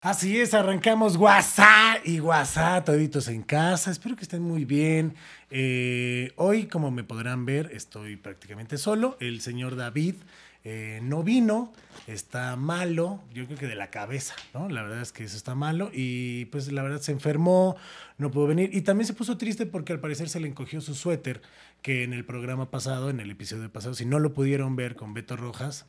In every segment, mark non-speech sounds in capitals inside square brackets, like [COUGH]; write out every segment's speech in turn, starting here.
Así es, arrancamos WhatsApp y WhatsApp, toditos en casa. Espero que estén muy bien. Eh, hoy, como me podrán ver, estoy prácticamente solo. El señor David eh, no vino, está malo, yo creo que de la cabeza, ¿no? La verdad es que eso está malo y pues la verdad se enfermó, no pudo venir y también se puso triste porque al parecer se le encogió su suéter que en el programa pasado, en el episodio pasado, si no lo pudieron ver con Beto Rojas,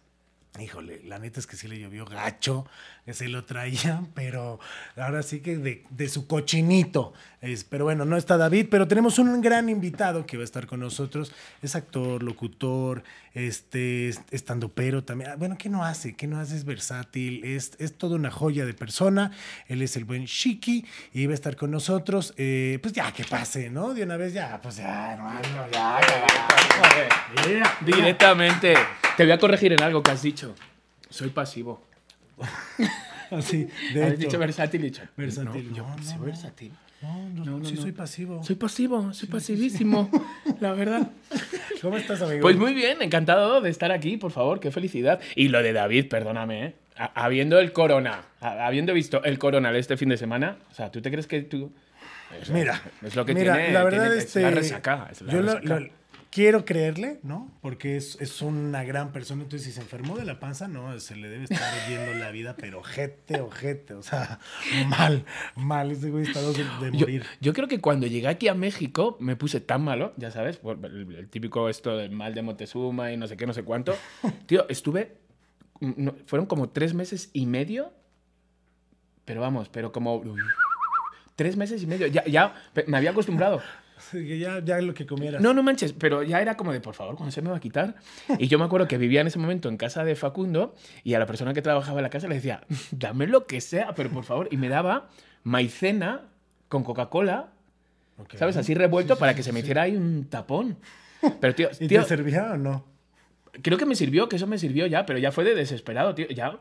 Híjole, la neta es que sí le llovió gacho, que se lo traía, [LAUGHS] pero ahora sí que de, de su cochinito. Es, pero bueno, no está David, pero tenemos un gran invitado que va a estar con nosotros. Es actor, locutor, este, estando pero también. Ah, Bueno, ¿qué no hace? ¿Qué no hace? Es versátil, es, es toda una joya de persona. Él es el buen Shiki y va a estar con nosotros. Eh, pues ya que pase, ¿no? De una vez ya, pues ya, hermano, ya, ya, ya, ya. Directamente. Te voy a corregir en algo que has dicho. Soy pasivo. [LAUGHS] Así, de hecho. dicho versátil y dicho. Versátil. No, yo No, no, soy no. versátil. No, no, No, sí soy pasivo. Soy pasivo, soy pasivísimo. [LAUGHS] La verdad. ¿Cómo estás, amigo? Pues muy bien, encantado de estar aquí, por favor, qué felicidad. Y lo de David, perdóname, ¿eh? Ha- Habiendo el corona, ha- habiendo visto el corona este fin de semana, o sea, ¿tú te crees que tú.? o sea, Mira, es lo que mira, tiene. la verdad, tiene- es este, la resaca. es la yo resaca. lo- quiero creerle, ¿no? Porque es, es una gran persona. Entonces, si se enfermó de la panza, no, se le debe estar yendo la vida, pero ojete, ojete. O sea, mal, mal. Ese güey está de, de Yo, morir. yo creo que cuando llegué aquí a México me puse tan malo, ya sabes, por el, el típico esto del mal de Montezuma y no sé qué, no sé cuánto. [LAUGHS] Tío, estuve. no, fueron como tres meses y medio. Pero vamos, pero como. Tres meses y medio. Ya, ya me había acostumbrado. [LAUGHS] Ya, ya lo que comieras. No, no manches, pero ya era como de, por favor, ¿cuándo se me va a quitar? Y yo me acuerdo que vivía en ese momento en casa de Facundo y a la persona que trabajaba en la casa le decía, dame lo que sea, pero por favor. Y me daba maicena con Coca-Cola, Ok. ¿sabes? Así revuelto Sí, sí, para sí, que se me hiciera ahí un tapón. Pero, tío, [LAUGHS] ¿Y tío te servía o no? creo que me sirvió, que eso me sirvió ya, pero ya fue de desesperado, tío. Ya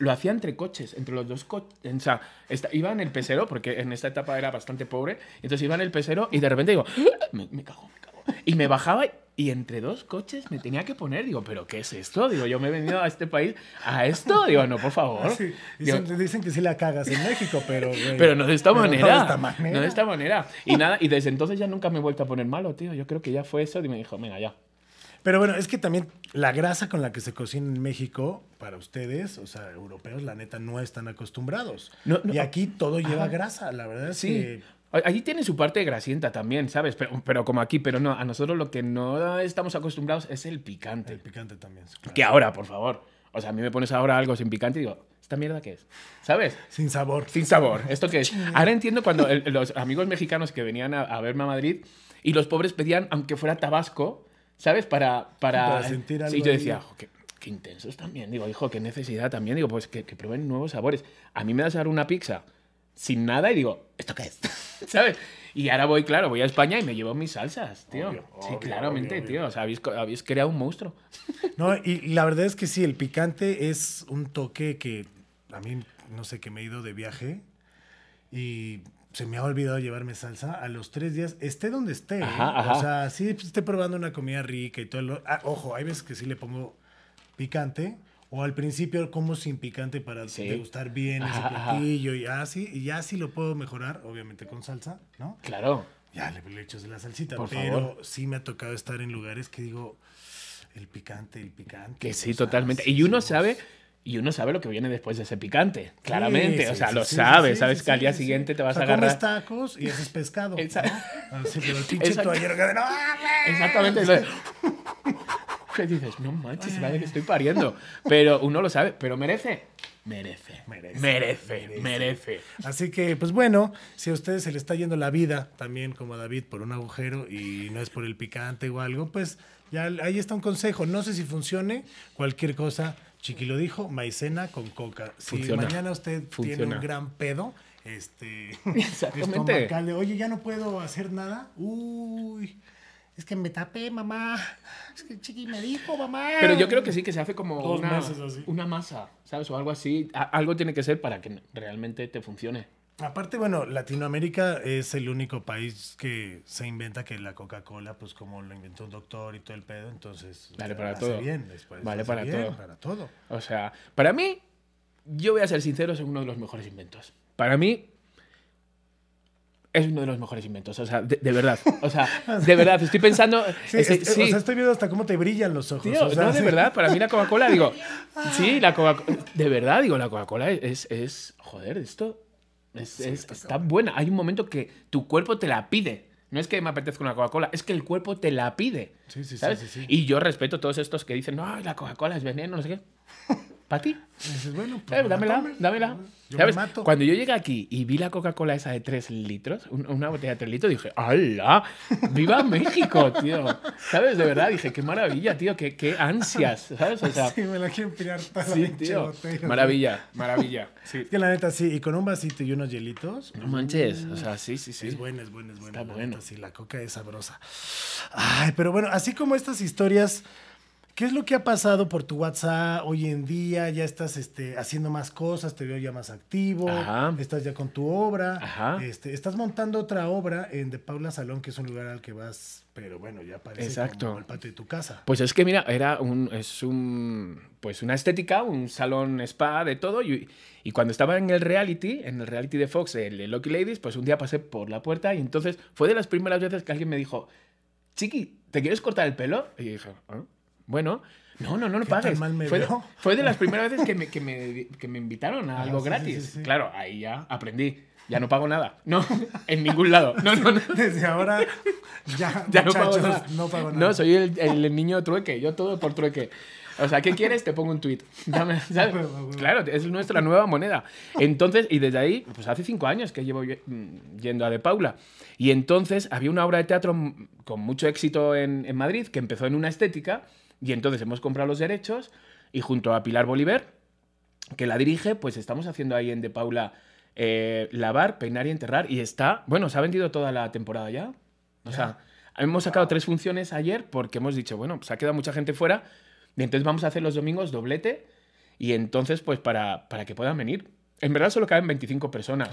lo hacía entre coches, entre los dos coches. O sea, esta- iba en el pesero, porque en esta etapa era bastante pobre. Entonces iba en el pesero y de repente digo, me, me cago, me cago. Y me bajaba y entre dos coches me tenía que poner. Digo, ¿pero qué es esto? Digo, yo me he venido a este país a esto. Digo, no, por favor. Ah, sí. Digo, Dicen, dicen que sí la cagas en México, pero. güey, pero no de esta manera. No de esta manera. No de esta manera. Y nada, y desde entonces ya nunca me he vuelto a poner malo, tío. Yo creo que ya fue eso y me dijo, venga, ya. Pero bueno, es que también la grasa con la que se cocina en México, para ustedes, o sea, europeos, la neta, no están acostumbrados. No, no. y aquí todo lleva Ajá. grasa, la verdad es Sí. que... Allí tiene su parte grasienta también, ¿sabes? Pero, pero como aquí, pero no, a nosotros lo que no estamos acostumbrados es el picante. El picante también. claro. Que ahora, por favor. O sea, a mí me pones ahora algo sin picante y digo, ¿esta mierda qué es? ¿Sabes? Sin sabor. Sin sabor. ¿Esto qué es? Ahora entiendo cuando el- los amigos mexicanos que venían a, a verme a Madrid y los pobres pedían, aunque fuera tabasco, ¿sabes? Para, para, Para sentir Sí, algo yo ahí. decía, "Jo, qué, qué intensos también. Digo, hijo, qué necesidad también. Digo, pues que, que prueben nuevos sabores. A mí me das ahora una pizza sin nada y digo, ¿esto qué es? [LAUGHS] ¿Sabes? Y ahora voy, claro, voy a España y me llevo mis salsas, tío. Obvio, sí, obvio, claramente, obvio, tío. O sea, habéis, habéis creado un monstruo. [LAUGHS] No, y la verdad es que sí, el picante es un toque que a mí, no sé, que me he ido de viaje y se me ha olvidado llevarme salsa a los tres días, esté donde esté. ¿eh? Ajá, ajá. O sea, sí pues, esté probando una comida rica y todo. Lo... Ah, ojo, hay veces que sí le pongo picante. O al principio como sin picante para Sí. degustar bien ese Ajá, platillo y así. Y ya sí lo puedo mejorar, obviamente con salsa, ¿no? Claro. Ya le, le echas la salsita. Por pero favor. sí me ha tocado estar en lugares que digo, el picante, el picante. Que sí, totalmente. Y uno somos- sabe, y uno sabe lo que viene después de ese picante. Claramente. Sí, o sea, sí, lo sí, sí, sabes. sí, sabes sí, que al sí, día sí. siguiente te O vas sea, a agarrar. tacos y haces pescado. ¿no? Exacto. Así, pero el pinche Exacto. toallero que "No mames". Exactamente. [LAUGHS] dices, no manches, vale que estoy pariendo. Pero uno lo sabe, pero merece. Merece. Merece, Merece. merece. Merece. Así que, pues bueno, si a ustedes se le está yendo la vida, también como a David, por un agujero y no es por el picante o algo, pues ya ahí está un consejo. No sé si funcione, cualquier cosa. Chiqui lo dijo, maicena con coca. Si Funciona. mañana usted tiene un gran pedo, este, [LAUGHS] Exactamente. estomacal oye, ya no puedo hacer nada. Uy, es que me tapé, mamá. Es que Chiqui me dijo, mamá. Pero yo creo que sí que se hace como Dos una, meses así. una masa, ¿sabes? O algo así. A- algo tiene que ser para que realmente te funcione. Aparte, bueno, Latinoamérica es el único país que se inventa que la Coca-Cola, pues como lo inventó un doctor y todo el pedo, entonces Vale para hace todo. bien, después Vale para bien, todo. para todo. O sea, para mí, yo voy a ser sincero, es uno de los mejores inventos. Para mí, es uno de los mejores inventos. O sea, de, de verdad. O sea, [LAUGHS] de verdad, estoy pensando. Sí, este- es- sí. O sea, estoy viendo hasta cómo te brillan los ojos. Tío, o sea, no, de sí. verdad, para mí la Coca-Cola, digo, [LAUGHS] sí, la Coca-Cola, de verdad, digo, la Coca-Cola es, es, joder, esto es, es- está buena. Hay un momento que tu cuerpo te la pide. No es que me apetezca una Coca-Cola, es que el cuerpo te la pide. Sí, sí, sí, sí, sí. Y yo respeto a todos estos que dicen, no, la Coca-Cola es veneno, no sé qué. ¿Para ti? Dices, bueno, pues Eh, la dámela, tomes. dámela. Yo ¿Sabes? me mato. Cuando yo llegué aquí y vi la Coca-Cola esa de 3 litros, un- una botella de 3 litros, dije, ¡hala! ¡Viva [LAUGHS] México, tío! ¿Sabes? De verdad, dije, qué maravilla, tío, qué, qué ansias, ¿sabes? O sea, Sí, me la quiero pirar toda la sí, pinche tío. botella. Maravilla, [LAUGHS] maravilla. Sí. Es que la neta sí, y con un vasito y unos hielitos. No manches, o sea, sí, sí, sí. Es buena, es buena, es buena. Está la bueno. sí, la coca es sabrosa. Ay, pero bueno, así como estas historias, ¿qué es lo que ha pasado por tu WhatsApp hoy en día? Ya estás este, haciendo más cosas, te veo ya más activo, Ajá. estás ya con tu obra. Ajá. Este, estás montando otra obra en De Paula Salón, que es un lugar al que vas, pero bueno, ya parece Exacto. como el patio de tu casa. Pues es que mira, era un, es un, pues una estética, un salón spa de todo. Y, y cuando estaba en el reality, en el reality de Fox, el Lucky Ladies, pues un día pasé por la puerta y entonces fue de las primeras veces que alguien me dijo, Chiqui, ¿te quieres cortar el pelo? Y yo dije, "Ah, bueno, no, no, no, no ¿Qué tan pagues. mal me fue, de, fue de las primeras veces que me, que me, que me invitaron a Ah, algo sí, sí, gratis. sí, sí. Claro, ahí ya aprendí. Ya no pago nada. No, [LAUGHS] en ningún lado. No, no, no. Desde ahora, ya, [LAUGHS] Ya no pago nada. no pago nada. No, soy el, el niño trueque. Yo todo por trueque. O sea, ¿qué quieres? Te pongo un tweet. Dame, [LAUGHS] ¿sabes? Claro, es nuestra nueva moneda. Entonces, y desde ahí, pues hace cinco años que llevo mm, yendo a De Paula. Y entonces había una obra de teatro con mucho éxito en, en Madrid que empezó en una estética. Y entonces hemos comprado los derechos y junto a Pilar Bolívar, que la dirige, pues estamos haciendo ahí en De Paula eh, lavar, peinar y enterrar. Y está, bueno, se ha vendido toda la temporada ya. O sea, hemos sacado tres funciones ayer porque hemos dicho, bueno, pues ha quedado mucha gente fuera. Y entonces vamos a hacer los domingos doblete. Y entonces, pues para, para que puedan venir. En verdad solo caben 25 personas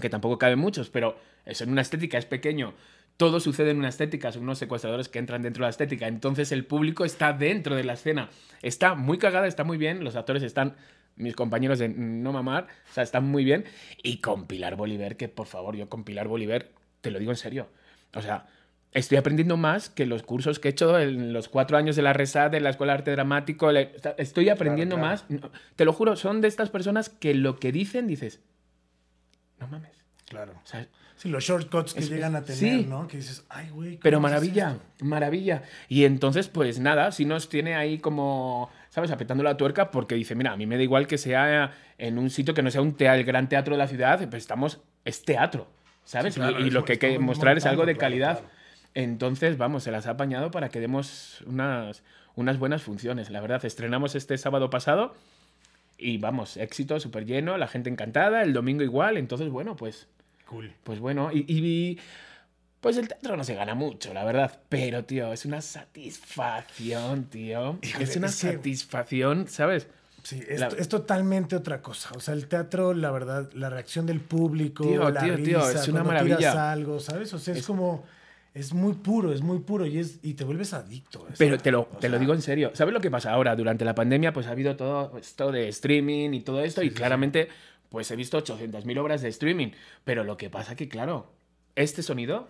que tampoco caben muchos, pero es en una estética, es pequeño. Todo sucede en una estética, son unos secuestradores que entran dentro de la estética. Entonces el público está dentro de la escena. Está muy cagada, está muy bien. Los actores están, mis compañeros de No Mamar, o sea, están muy bien. Y con Pilar Bolívar, que por favor, yo con Pilar Bolívar, te lo digo en serio. O sea, estoy aprendiendo más que los cursos que he hecho en los cuatro años de la RESAD, de la Escuela de Arte Dramático. Estoy aprendiendo claro. más. Te lo juro, son de estas personas que lo que dicen, dices, no mames. Claro. O sea, Sí, los shortcuts que Es- llegan a tener, sí. ¿no? Que dices, ay, güey. ¿cómo pero maravilla, maravilla. Y entonces, pues nada, si nos tiene ahí como, ¿sabes? Apretando la tuerca porque dice, mira, a mí me da igual que sea en un sitio que no sea un el gran teatro de la ciudad, pues estamos, es teatro, ¿sabes? Sí, claro, y, y es- lo que hay que mostrar es algo de claro, calidad. claro. Entonces, vamos, se las ha apañado para que demos unas, unas buenas funciones. La verdad, estrenamos este sábado pasado y vamos, éxito súper lleno, la gente encantada, el domingo igual. Entonces, bueno, pues Cool. pues bueno, y, y- pues el teatro no se gana mucho, la verdad. Pero, tío, es una satisfacción, tío. Híjole, es una es que- satisfacción, ¿sabes? Sí, es, La- es totalmente otra cosa. O sea, el teatro, la verdad, la reacción del público, Tío, la tío, tío, risa, es una maravilla. algo, ¿sabes? O sea, es, Es- como, es muy puro, es muy puro y, es, y te vuelves adicto. a. Pero te lo, te lo digo en serio. ¿Sabes lo que pasa ahora? Durante la pandemia, pues ha habido todo esto de streaming y todo esto, y claramente, pues he visto 800.000 obras de streaming. Pero lo que pasa que, claro, este sonido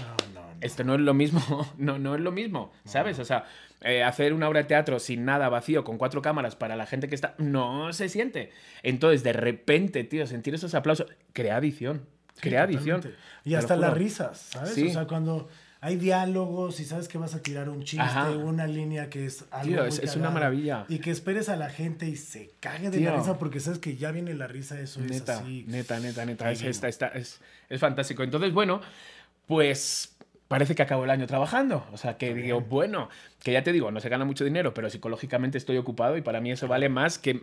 No, no, no. esto no es lo mismo, [LAUGHS] no, no es lo mismo, ¿sabes? O sea, eh, hacer una obra de teatro sin nada vacío, con cuatro cámaras para la gente que está, no se siente. Entonces, de repente, tío, sentir esos aplausos, crea adicción, Sí, crea te Y hasta las risas, ¿sabes? Sí. O sea, cuando hay diálogos y sabes que vas a tirar un chiste, Ajá. una línea que es algo Tío, muy es- es una maravilla. Y que esperes a la gente y se cague de Tío. la risa porque sabes que ya viene la risa, eso es Neta, así. neta, neta, neta, es, esta- esta- es, es fantástico. Entonces, bueno, pues parece que acabo el año trabajando. O sea, que digo, bueno, que ya te digo, no se gana mucho dinero, pero psicológicamente estoy ocupado y para mí eso vale más que mm,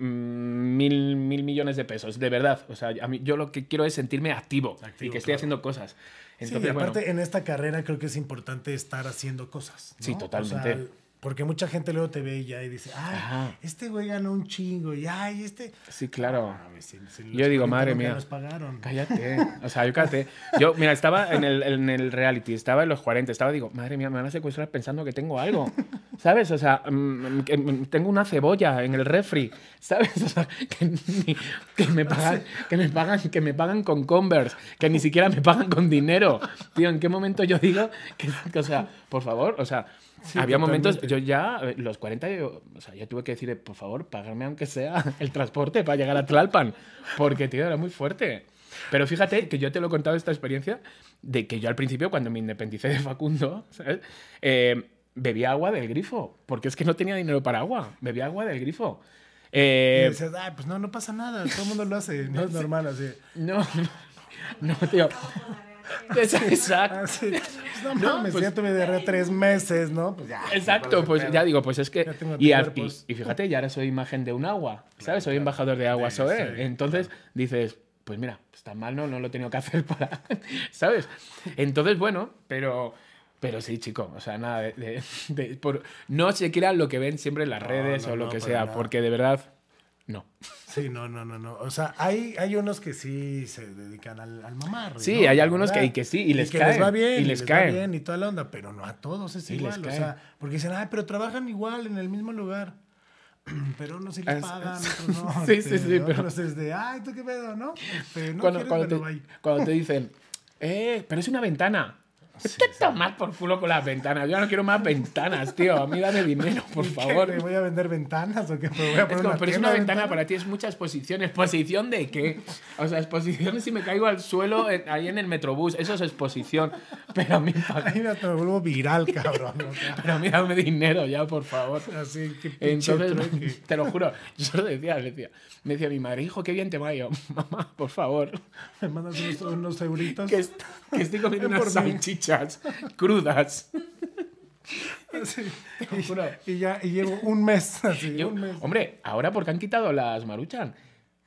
mil, mil millones de pesos, de verdad. O sea, a mí, yo lo que quiero es sentirme activo, y Activo, que estoy claro. haciendo cosas. Sí, y aparte bueno, en esta carrera creo que es importante estar haciendo cosas. ¿no? Sí, O totalmente. sea, Porque mucha gente luego te ve y ya y dice, ay, Ajá. este güey ganó un chingo, y ay, este. Sí, claro. Mames, si- si Yo digo, 40 madre mía. nos pagaron. Cállate. O sea, yo cállate. Yo, mira, estaba en el, en el reality, estaba en los 40, estaba, digo, madre mía, me van a secuestrar pensando que tengo algo. ¿Sabes? O sea, mm, que, mm, tengo una cebolla en el refri. ¿Sabes? O sea, que, ni- que me pagan, que me pagan, que me pagan con Converse, que ni siquiera me pagan con dinero. Tío, ¿en qué momento yo digo que, que, o sea, por favor, o sea, Sí, había momentos, yo ya, eh, los 40, yo, o sea, yo tuve que decir, por favor, pagarme aunque sea [LAUGHS] el transporte para llegar a Tlalpan, porque, tío, era muy fuerte. Pero fíjate que yo te lo he contado esta experiencia de que yo al principio, cuando me independicé de Facundo, ¿sabes? Eh, bebía agua del grifo, porque es que no tenía dinero para agua, bebía agua del grifo. Y Eh, dices, ay, pues no, no pasa nada, todo el mundo lo hace, no [LAUGHS] es normal así. no, [LAUGHS] no, tío. [LAUGHS] Exacto. Así, pues no No, mames, pues- ya tuve diarrea tres meses, ¿no? Pues ya. Exacto, pues ya digo, pues es que. Y, y- y fíjate, ya ahora soy imagen de un agua, ¿sabes? Soy embajador de agua Sí, sí, Entonces dices, pues mira, está mal, no, no lo he tenido que hacer para. [LAUGHS] ¿Sabes? Entonces, bueno, pero. Pero sí, chico, o sea, nada de. de- de- por- no se crean lo que ven siempre en las No, redes no, o lo no, que sea, nada. porque de verdad, no. Sí, no, no, no, no. O sea, hay, hay unos que sí se dedican al, al mamar. Sí, ¿no? hay algunos que- y que sí, y les que caen, les va bien, y les les, caen. va bien y toda la onda, pero no a todos es Y les igual. O sea, porque dicen, ay, pero trabajan igual en el mismo lugar. [CLEARS THROAT] Pero unos sí les Es- pagan, otros no. [LAUGHS] Sí, sí, sí, pero- Otros es de, ay, ¿tú qué pedo, no? Este, no cuando, te, cuando te dicen, eh, pero es una ventana. Sí, Te sí. tomas por culo con las ventanas. Yo no quiero más ventanas, tío. A mí dame dinero, [LAUGHS] por ¿Y qué, favor. ¿Me voy a vender ventanas o qué? ¿Me voy a Es poner como, una pero es una ventana ventanas? para ti, es mucha exposición. ¿Exposición de qué? O sea, exposición si me caigo al suelo en- ahí en el metrobús. Eso es exposición. Pero a mí, [LAUGHS] Ahí me vuelvo viral, cabrón. o sea, pero a mí dame dinero ya, por favor. [LAUGHS] así, qué Entonces, trueque. te lo juro, yo lo decía, le decía, me decía mi madre, hijo, qué bien te va. Yo, mamá, por favor, Me mandas unos, unos euritos. que, que estoy comiendo Ven unas [LAUGHS] crudas. Y ya y llevo un mes [LAUGHS] así, Yo- un mes. hombre, ahora porque han quitado las maruchan.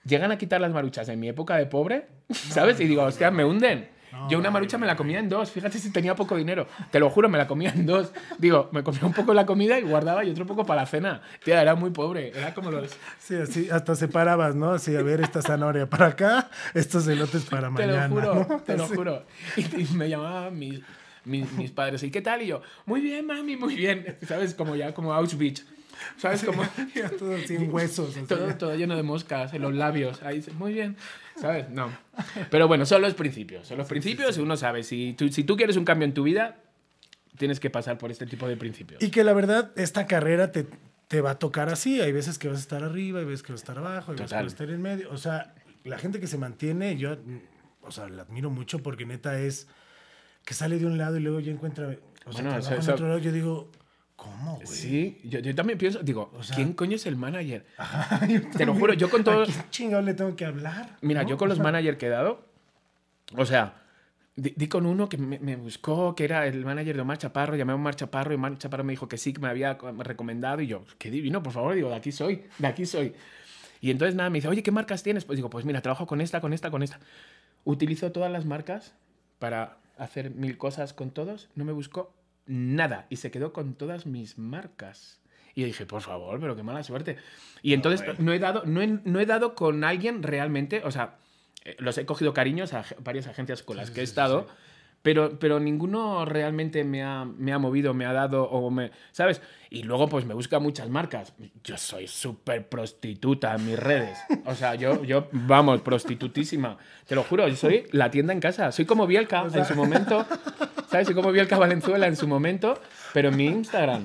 Llegan a quitar las maruchas en mi época de pobre, ¿sabes? y digo, hostia, me hunden. No, Yo una marucha me la comía en dos, fíjate si tenía poco dinero. Te lo juro, me la comía en dos. Digo, me comía un poco la comida y guardaba y otro poco para la cena. Tía, era muy pobre. Era como los... Sí, así hasta separabas, ¿no? Así, a ver, esta zanahoria para acá, estos elotes para Te mañana. lo juro, ¿no? te lo Sí. juro. Y, y me llamaban mis, mis, mis padres, ¿y qué tal? Y yo, muy bien, mami, muy bien. ¿Sabes? Como ya, como Auschwitz. ¿Sabes? Como [LAUGHS] Ya todo sin huesos. así. todo, todo lleno de moscas en los labios. Ahí dices, muy bien. ¿Sabes? No. Pero bueno, son los principios. Son los principios y uno sabe, si tú, si tú quieres un cambio en tu vida, tienes que pasar por este tipo de principios. Y que la verdad, esta carrera te, te va a tocar así. Hay veces que vas a estar arriba, hay veces que vas a estar abajo, hay veces que Total. vas a estar en medio. O sea, la gente que se mantiene, yo, mm, o sea, la admiro mucho porque neta es que sale de un lado y luego ya encuentra, o sea, Bueno, trabaja eso- eso- otro lado. Yo digo, ¿cómo, güey? Sí, yo, yo también pienso, digo, O sea- ¿quién coño es el manager? [LAUGHS] Ajá, Te lo juro, yo con también. todo- ¿A quién chingado le tengo que hablar? Mira, ¿No? yo con los [LAUGHS] managers que he dado, o sea, di, di con uno que me, me buscó, que era el manager de Omar Chaparro, llamé a Omar Chaparro y Omar Chaparro me dijo que sí, que me había co- recomendado y yo, qué divino, por favor, digo, de aquí soy, de aquí soy. Y entonces nada, me dice, oye, ¿qué marcas tienes? Pues digo, pues mira, trabajo con esta, con esta, con esta. Utilizo todas las marcas para hacer mil cosas con todos, no me buscó nada y se quedó con todas mis marcas. Y dije, por favor, pero qué mala suerte. Y entonces no he dado, no he, no he dado con alguien realmente, o sea, eh, los he cogido cariños a varias agencias con las sí, que he sí, estado, sí. Pero, pero ninguno realmente me ha, me ha movido, me ha dado, o me, ¿sabes? Y luego pues me busca muchas marcas. Yo soy súper prostituta en mis redes. O sea, yo, yo, vamos, prostitutísima. Te lo juro, yo soy la tienda en casa. Soy como Bielka O sea- en su momento. ¿Sabes? Soy como Bielka Valenzuela en su momento, pero en mi Instagram.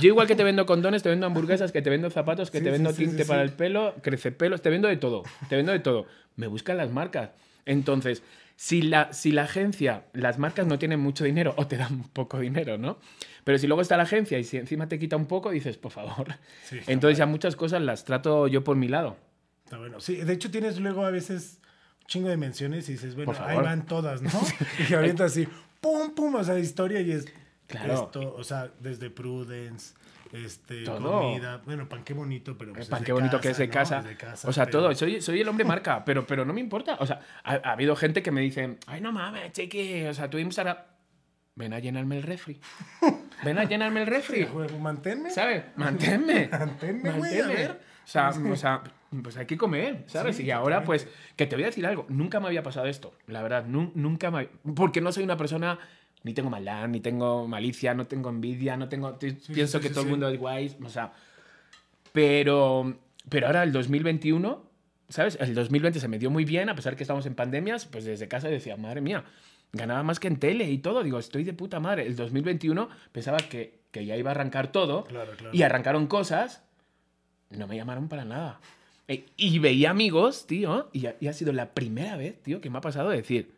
Yo igual que te vendo condones, te vendo hamburguesas, que te vendo zapatos, que Sí, te vendo sí, tinte sí, para el pelo, crece pelos, te vendo de todo. Te vendo de todo. Me buscan las marcas. Entonces, si la, si la agencia, las marcas no tienen mucho dinero o te dan [LAUGHS] poco dinero, ¿no? Pero si luego está la agencia y si encima te quita un poco, dices, por favor. Sí, [LAUGHS] Entonces ya muchas cosas las trato yo por mi lado. Está bueno. Sí, de hecho tienes luego a veces un chingo de menciones y dices, bueno, ahí van todas, ¿no? [LAUGHS] y ahorita así, pum, pum, o sea, historia y es Claro. esto, o sea, desde Prudence, este, Todo. comida, bueno, pan qué bonito, pero pues Pan, es qué bonito que es de ¿no? casa. De casa, o sea, pero- todo. Soy, soy el hombre marca, pero, pero no me importa. O sea, ha, ha habido gente que me dice, ay, no mames, cheque, o sea, tu Instagram... ven a llenarme el refri. [LAUGHS] Ven a llenarme el refri. Manténme. ¿Sabes? [LAUGHS] Manténme. Manténme, güey, a ver. O sea, o sea, pues hay que comer, ¿sabes? Sí, y ahora, pues, que te voy a decir algo. Nunca me había pasado esto, la verdad. nu- nunca me... Porque no soy una persona... Ni tengo maldad, ni tengo malicia, no tengo envidia, no tengo... te- pienso sí, que sí, todo sí. el mundo es guay. O sea... Pero... Pero ahora el 2021, ¿sabes? El 2020 se me dio muy bien, a pesar que estamos en pandemias, pues desde casa decía, madre mía, ganaba más que en tele y todo. Digo, estoy de puta madre. El 2021 pensaba que, que ya iba a arrancar todo Claro, claro. y arrancaron cosas, no me llamaron para nada. E- Y veía amigos, tío, y ha, y ha sido la primera vez, tío, que me ha pasado de decir,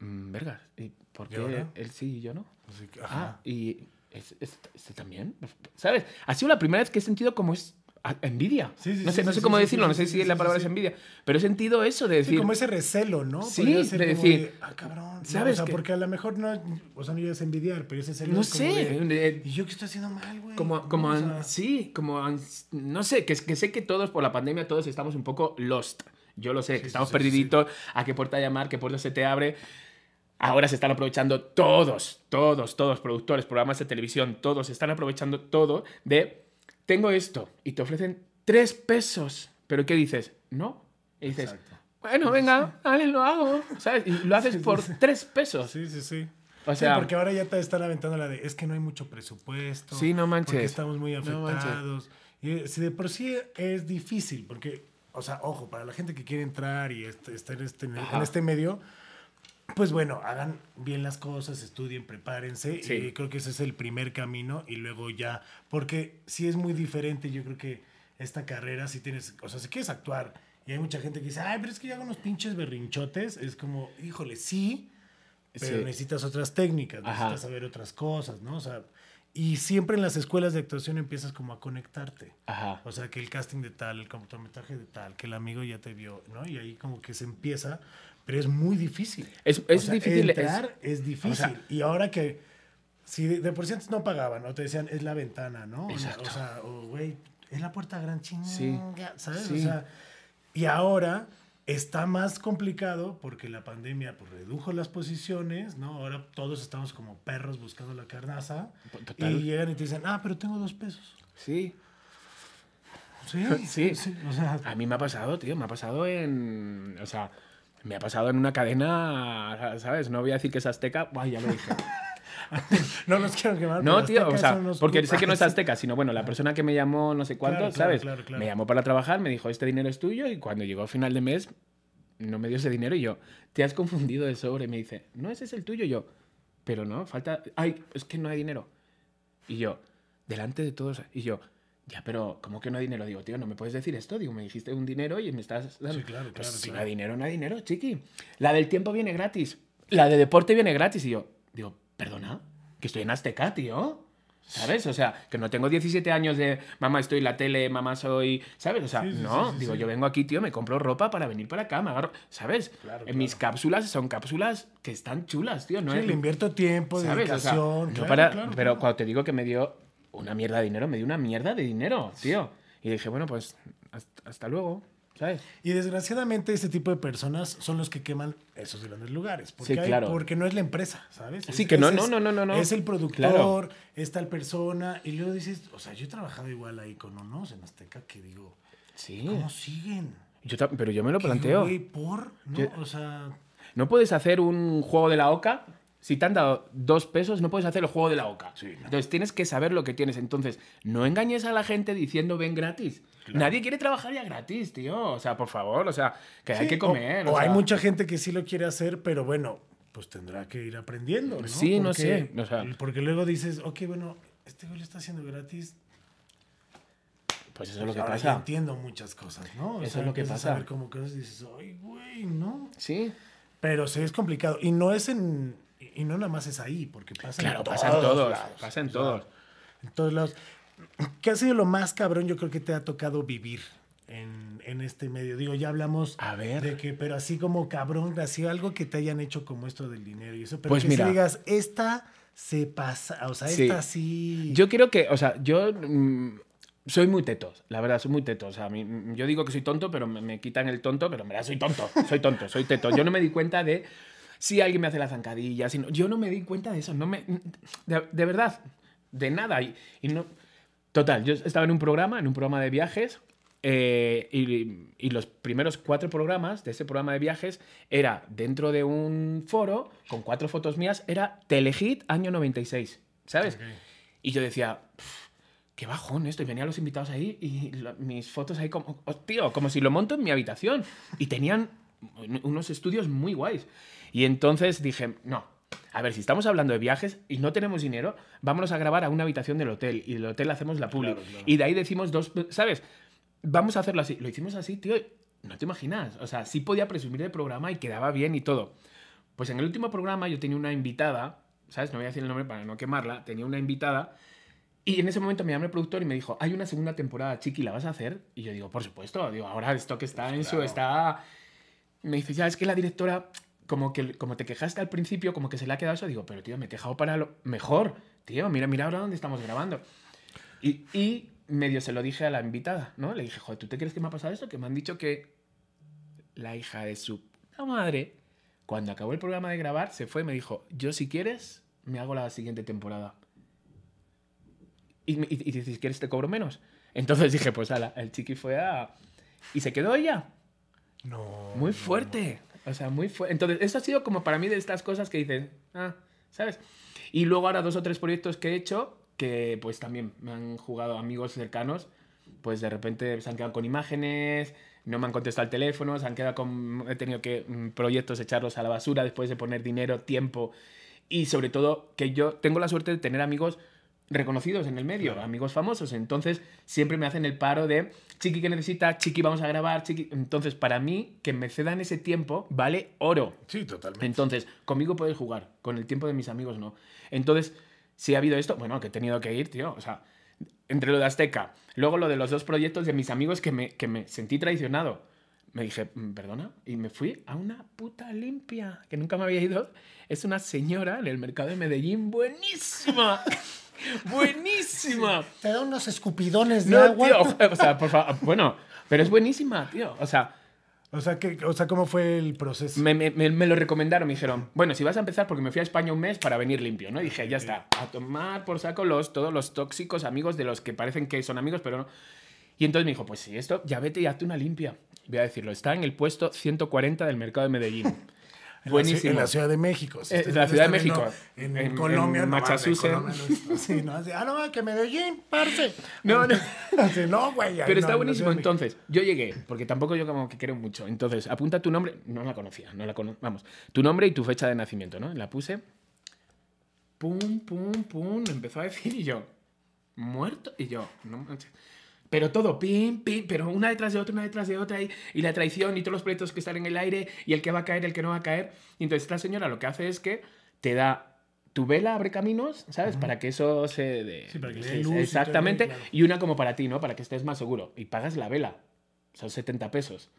"Mm, vergas, ¿y por ¿Y qué ahora? él sí y yo no? Así que, Ah, ajá. y es- es- este también, ¿sabes? Ha sido la primera vez que he sentido como es envidia. Sí, sí, no sé, sí, no sé cómo decirlo, no sé si la palabra es envidia, pero he sentido eso de decir, como ese recelo, ¿no? Sí, de decir, ah, cabrón. ¿no? ¿sabes O sea, que- porque a lo mejor no, o sea, no ibas a envidiar, pero ese celo no es como sé, de, de- ¿Y yo qué estoy haciendo mal, güey? Como, ¿No? como O an- sea, sí, como no sé, que, que sé que todos por la pandemia todos estamos un poco lost. Yo lo sé, que estamos perdiditos, a qué puerta llamar, qué puerta se te abre. Ahora se están aprovechando todos, todos, todos, productores, programas de televisión, todos están aprovechando todo de, tengo esto, y te ofrecen tres pesos. Pero ¿qué dices? No. Y dices, Exacto. bueno, venga, dale, lo hago. ¿Sabes? Y lo haces por tres pesos. Sí, sí, sí. O Sí, sea, porque ahora ya te están aventando la de, es que no hay mucho presupuesto. Sí, no manches. Porque estamos muy No afectados. y eh, si de por sí es difícil, porque, o sea, ojo, para la gente que quiere entrar y est- estar en este, en este medio, pues bueno, hagan bien las cosas, estudien, prepárense. Sí. Y creo que ese es el primer camino y luego ya, porque sí es muy diferente, yo creo que esta carrera, si tienes, o sea, si quieres actuar y hay mucha gente que dice, ay, pero es que yo hago unos pinches berrinchotes, es como, híjole, sí, pero Sí. necesitas otras técnicas, Ajá. necesitas saber otras cosas, ¿no? O sea, y siempre en las escuelas de actuación empiezas como a conectarte. Ajá. O sea, que el casting de tal, el cortometraje de tal, que el amigo ya te vio, ¿no? Y ahí como que se empieza, pero es muy difícil. Es- O es sea, difícil, es- Entrar es, difícil. o sea- y ahora que, si de, de por sí antes no pagaban, o te decían, es la ventana, ¿no? O Exacto. O sea, o güey, es la puerta gran chinga, Sí. ¿sabes? Sí. O sea, y ahora está más complicado porque la pandemia pues, redujo las posiciones, ¿no? Ahora todos estamos como perros buscando la carnaza. Total. Y llegan y te dicen, ah, pero tengo dos pesos. Sí. Sí, [LAUGHS] Sí. O sea, A mí me ha pasado, tío, me ha pasado en. O sea, me ha pasado en una cadena, ¿sabes? No voy a decir que es azteca. Buah, ya lo dije. [LAUGHS] no los quiero quemar. No, tío, o sea, porque sé que no es [LAUGHS] azteca, sino bueno, la persona que me llamó no sé cuánto, claro, ¿sabes? claro, claro. Me llamó para trabajar, me dijo, este dinero es tuyo, y cuando llegó a final de mes, no me dio ese dinero, y yo, te has confundido de sobre. Me dice, no, ese es el tuyo, y yo, pero no, falta. Ay, es que no hay dinero. Y yo, delante de todos, y yo, ya, pero ¿cómo que no hay dinero? Digo, tío, no me puedes decir esto. Digo, me dijiste un dinero y me estás dando. Sí, claro, Pues claro, si no hay dinero, no hay dinero, chiqui. La del tiempo viene gratis. La de deporte viene gratis. Y yo, digo, perdona, que estoy en Azteca, tío. ¿Sabes? O sea, que no tengo 17 años de mamá estoy en la tele, mamá soy. ¿Sabes? O sea, Sí, sí, no. sí, digo, yo vengo aquí, tío, me compro ropa para venir para acá, me agarro. ¿Sabes? Claro, En mis cápsulas son cápsulas que están chulas, tío. No es- le invierto tiempo, ¿Sabes? O sea, dedicación. no para- pero cuando te digo que me dio una mierda de dinero, me dio una mierda de dinero, tío. Y dije, bueno, pues hasta, hasta luego, ¿sabes? Y desgraciadamente este tipo de personas son los que queman esos grandes lugares. Porque, Sí, hay- claro. porque no es la empresa, ¿sabes? Sí, Es- que no, ese no, es- no, no, no, no. Es el productor, Claro. es tal persona. Y luego dices, o sea, yo he trabajado igual ahí con unos en Azteca que digo, Sí. ¿cómo siguen? Yo pero yo me lo planteo. ¿por? ¿No? Yo- O sea, No puedes hacer un juego de la oca. Si te han dado dos pesos, no puedes hacer el juego de la oca. Sí, no. Entonces tienes que saber lo que tienes. Entonces, no engañes a la gente diciendo ven gratis. Nadie quiere trabajar ya gratis, tío. O sea, por favor, o sea, que hay sí, que comer. O, o hay sea. mucha gente que sí lo quiere hacer, pero bueno, pues tendrá que ir aprendiendo, ¿no? Sí, no Porque- sé, o sea. Porque luego dices, ok, bueno, este güey lo está haciendo gratis, Pues eso es lo que Ahora pasa. entiendo muchas cosas, ¿no? O Eso sea, es lo que pasa. A ver como cosas y dices, ay, güey, no. Sí. Pero sí es complicado. Y no es en. Y no nada más es ahí, porque pasa Claro, en pasa en todos todos. lados. Pasa en O sea, todos. En todos lados. ¿Qué ha sido lo más cabrón yo creo que te ha tocado vivir en, en este medio? Digo, ya hablamos A ver. de que, pero así como cabrón, así algo que te hayan hecho como esto del dinero y eso. Pero Pues que mira. si digas, esta se pasa, o sea, Sí. esta sí. Yo quiero que, o sea, yo mm, soy muy teto, la verdad, soy muy teto. O sea, mm, yo digo que soy tonto, pero me, me quitan el tonto, pero en verdad soy tonto, soy tonto, soy teto. Yo no me di cuenta de... si alguien me hace la zancadilla, si no- yo no me di cuenta de eso, no me, de, de verdad, de nada. Y, y no, total, yo estaba en un programa, en un programa de viajes, eh, y, y los primeros cuatro programas de ese programa de viajes era dentro de un foro con cuatro fotos mías, era Telehit año 96, ¿sabes? Y yo decía, "Pff, qué bajón esto. Y venían los invitados ahí y mis fotos ahí como, oh, tío, como si lo monto en mi habitación. Y tenían un- unos estudios muy guays. Y entonces dije, no, a ver, si estamos hablando de viajes y no tenemos dinero, vámonos a grabar a una habitación del hotel. Y del hotel hacemos la publi. Claro, claro. Y de ahí decimos dos, ¿sabes? Vamos a hacerlo así. Lo hicimos así, tío. No te imaginas. O sea, sí podía presumir del programa y quedaba bien y todo. Pues en el último programa yo tenía una invitada, ¿sabes? No voy a decir el nombre para no quemarla. Tenía una invitada. Y en ese momento me llamó el productor y me dijo, hay una segunda temporada, Chiqui, ¿la vas a hacer? Y yo digo, por supuesto. Digo, ahora esto que está en su... Está... Me dice, ya, es que la directora, como que como te quejaste al principio, como que se le ha quedado eso. Digo, pero tío, me he quejado para lo mejor. Tío, mira, mira ahora dónde estamos grabando. Y, y medio se lo dije a la invitada, ¿no? Le dije, joder, ¿tú te crees que me ha pasado esto? Que me han dicho que la hija de su puta madre, cuando acabó el programa de grabar, se fue y me dijo, yo si quieres, me hago la siguiente temporada. Y, y, y dices, si quieres te cobro menos. Entonces dije, pues ala, el chiqui fue a... Y se quedó ella. No. Muy no, fuerte. O sea, muy fuerte. Entonces, eso ha sido como para mí de estas cosas que dices, ah, ¿sabes? Y luego ahora dos o tres proyectos que he hecho que pues también me han jugado amigos cercanos, pues de repente se han quedado con imágenes, no me han contestado el teléfono, se han quedado con... He tenido que mm, proyectos echarlos a la basura después de poner dinero, tiempo y sobre todo que yo tengo la suerte de tener amigos reconocidos en el medio, Claro. amigos famosos. Entonces, siempre me hacen el paro de, chiqui, que necesita? Chiqui, vamos a grabar, chiqui. Entonces, para mí, que me cedan ese tiempo, vale oro. Sí, totalmente. Entonces, conmigo puedes jugar, con el tiempo de mis amigos no. Entonces, si ha habido esto, bueno, que he tenido que ir, tío. O sea, entre lo de Azteca, luego lo de los dos proyectos de mis amigos que me, que me sentí traicionado. Me dije, "Mm, perdona, y me fui a una puta limpia, que nunca me había ido. Es una señora en el mercado de Medellín, buenísima. [LAUGHS] buenísima. Te da unos escupidones de No, agua. tío, o sea, por favor, bueno, pero es buenísima, tío. O sea, O sea, que, o sea, ¿cómo fue el proceso? me, me- lo recomendaron, me dijeron, bueno, si vas a empezar, porque me fui a España un mes para venir limpio, ¿no? Y dije, ya está, a tomar por saco los, todos los tóxicos amigos de los que parecen que son amigos, pero no. Y entonces me dijo, pues sí, esto, ya vete y hazte una limpia. Voy a decirlo, está en el puesto 140 del mercado de Medellín. [LAUGHS] [LAUGHS] En la Buenísimo. En la Ciudad de México. Si Eh, la Ciudad de México. En, En- Colombia, en no, Massachusetts. [LAUGHS] No sí, no, así, ah, no, que Medellín, parce. No, no. Así, no, güey. Pero está buenísimo. Entonces, yo llegué, porque tampoco yo como que creo mucho. Entonces, apunta tu nombre. No la conocía, no la cono- Vamos, tu nombre y tu fecha de nacimiento, ¿no? La puse. Pum, pum, pum. Empezó a decir y yo, muerto. Y yo, no manches. Pero todo, pim, pim, pero una detrás de otra, una detrás de otra, y, y la traición, y todos los proyectos que están en el aire, y el que va a caer, el que no va a caer. Y entonces esta señora lo que hace es que te da tu vela, abre caminos, ¿sabes? Para que eso se... de- Sí, para que se- luz y Exactamente. claro. Y una como para ti, ¿no? Para que estés más seguro. Y pagas la vela. Son 70 pesos.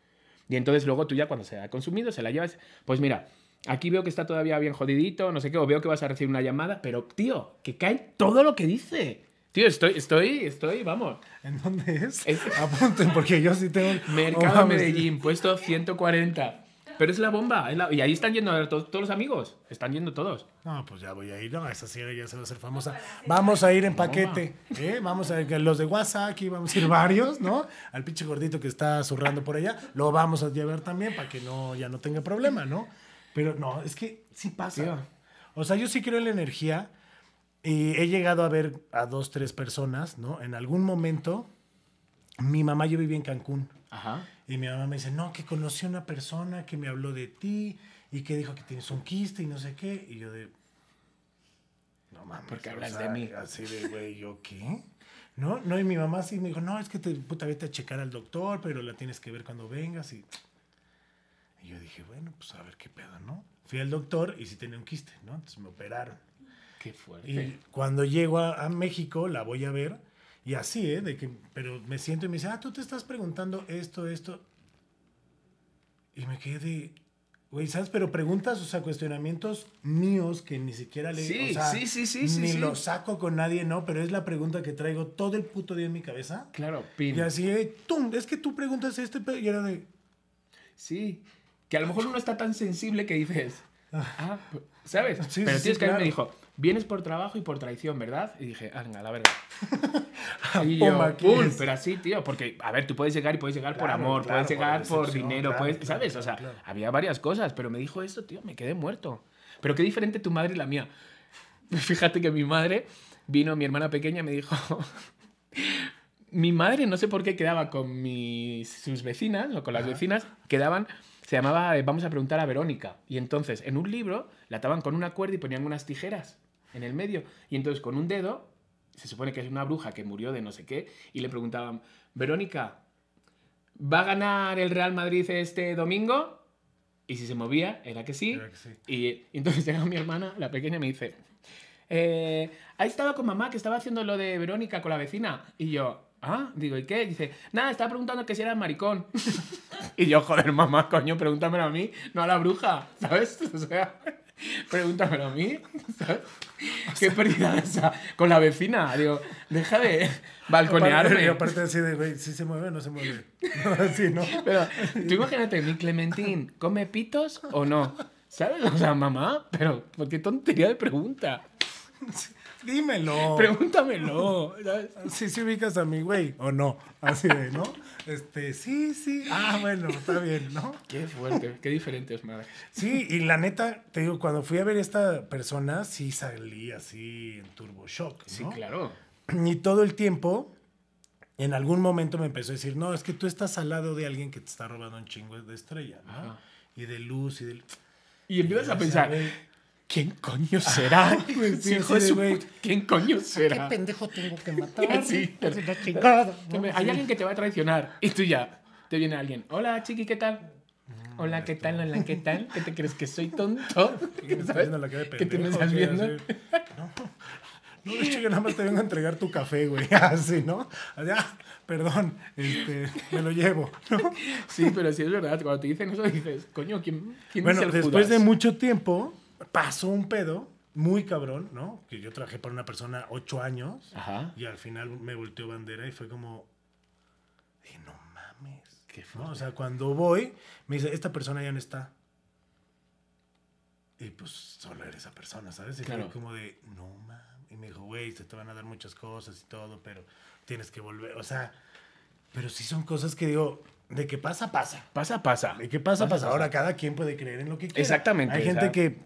Y entonces luego tú ya cuando se ha consumido se la llevas. Pues mira, aquí veo que está todavía bien jodidito, no sé qué, o veo que vas a recibir una llamada, pero tío, que cae todo lo que dice. Tío, estoy, estoy, estoy, vamos. ¿En dónde es? Es- Apunten, porque yo sí tengo. [LAUGHS] Mercado Oh, Medellín, puesto 140. Pero es la bomba. es la- Y ahí están yendo a ver to- todos los amigos. Están yendo todos. No, pues ya voy a ir. No, esa sí ya se va a hacer famosa. Vamos a ir en paquete. ¿eh? Vamos a ir, los de WhatsApp, aquí vamos a ir varios, ¿no? Al pinche gordito que está zurrando por allá, lo vamos a llevar también para que no, ya no tenga problema, ¿no? Pero no, es que sí pasa. Tío. O sea, yo sí creo en la energía y he llegado a ver a dos, tres personas, ¿no? En algún momento, mi mamá, yo vivía en Cancún. Ajá. Y mi mamá me dice, no, que conocí a una persona que me habló de ti y que dijo que tienes un quiste y no sé qué. Y yo de... No mames. ¿Por qué o hablas sea, de mí? Así de, güey, ¿yo qué? No, no, y mi mamá sí me dijo, no, es que te, puta, vete a checar al doctor, pero la tienes que ver cuando vengas. Y, y yo dije, bueno, pues a ver qué pedo, ¿no? Fui al doctor y sí tenía un quiste, ¿no? Entonces me operaron. Qué fuerte. Y cuando llego a, a México, la voy a ver. Y así, ¿eh? De que, pero me siento y me dice, ah, tú te estás preguntando esto, esto. Y me quedé de, güey, ¿sabes? Pero preguntas, o sea, cuestionamientos míos que ni siquiera le Sí, o sea, sí, sí, sí, sí, Ni sí. los saco con nadie, ¿no? Pero es la pregunta que traigo todo el puto día en mi cabeza. Claro, pin. Y así, tum, es que tú preguntas este, pe-", y era de, Sí. Que a lo mejor uno está tan sensible que dices, Ah, pues, ¿sabes? Sí, pero sí, tío, es que claro. me dijo, vienes por trabajo y por traición, ¿verdad? Y dije, venga, la verdad. [LAUGHS] y yo, ¿qué "Pum", pero así, tío, porque, a ver, tú puedes llegar y puedes llegar por Claro, amor, claro, puedes llegar por por, dinero, claro, puedes, ¿sabes? O sea, había varias cosas, pero me dijo esto, tío, me quedé muerto. Pero qué diferente tu madre y la mía. [LAUGHS] Fíjate que mi madre vino, mi hermana pequeña, me dijo. [LAUGHS] mi madre, no sé por qué, quedaba con mis, sus vecinas o con las Ajá. vecinas, quedaban. Se llamaba eh, Vamos a preguntar a Verónica. Y entonces, en un libro, la ataban con una cuerda y ponían unas tijeras en el medio. Y entonces, con un dedo, se supone que es una bruja que murió de no sé qué, y le preguntaban: Verónica, ¿va a ganar el Real Madrid este domingo? Y si se movía, era que sí. Era que sí. Y, y entonces [LAUGHS] llega mi hermana, la pequeña, y me dice, eh, ahí estaba con mamá, que estaba haciendo lo de Verónica con la vecina. Y yo, ah, digo, ¿y qué? Dice, nada, estaba preguntando que si era maricón. [LAUGHS] y yo, joder, mamá, coño, pregúntamelo a mí, no a la bruja, ¿sabes? [LAUGHS] O sea, pregúntamelo a mí, [LAUGHS] ¿sabes? Qué pérdida [LAUGHS] esa con la vecina. Digo, deja de balconearme. aparte así de, güey, ¿sí se mueve o no se mueve? [LAUGHS] Así, ¿no? Pero tú imagínate, mi Clementín, ¿come pitos o no? ¿Sabes? O sea, mamá, pero ¿por qué tontería de pregunta? Dímelo. Pregúntamelo. ¿sabes? Sí, sí ubicas a mi güey, o no. Así de, ¿no? Este, sí, sí. Ah, bueno, está bien, ¿no? Qué fuerte, qué diferente es, madre. Sí, y la neta, te digo, cuando fui a ver a esta persona, sí salí así en turbo shock, ¿no? Sí, claro. Y todo el tiempo, en algún momento me empezó a decir, no, es que tú estás al lado de alguien que te está robando un chingo de estrella, ¿no? Ajá. Y de luz y de... Y empiezas a pensar, ¿quién coño será? güey, sí, Hijo de güey. ¿Quién coño será? pendejo tengo que matar? [LAUGHS] Sí, Así la chingada, [LAUGHS] ¿no? Hay Sí. alguien que te va a traicionar. Y tú ya, te viene alguien. Hola, chiqui, ¿qué tal? Hola, ¿qué tal? Hola, ¿qué tal? ¿Qué te crees que soy tonto? [LAUGHS] ¿Qué me ¿Sabes? la cara de ¿Que te me estás viendo? Así, No, no, de hecho yo nada más te vengo a entregar tu café, güey. Así, ¿no? Allá, perdón, este, me lo llevo, ¿no? Sí, pero sí es verdad. Cuando te dicen eso, dices, coño, ¿quién, quién Bueno, es el después Judas? de mucho tiempo, pasó un pedo muy cabrón, ¿no? Que yo trabajé para una persona ocho años Ajá. y al final me volteó bandera y fue como, y no mames. Qué ¿no? O sea, cuando voy, me dice, esta persona ya no está. Y pues solo era esa persona, ¿sabes? Y Claro. fue como de, no mames. Y me dijo, güey, se te van a dar muchas cosas y todo, pero tienes que volver. O sea, pero sí son cosas que digo, de que pasa, pasa. Pasa, pasa. ¿Y qué pasa? Pasa, Pasa. Ahora cada quien puede creer en lo que quiera. Exactamente, Hay gente que,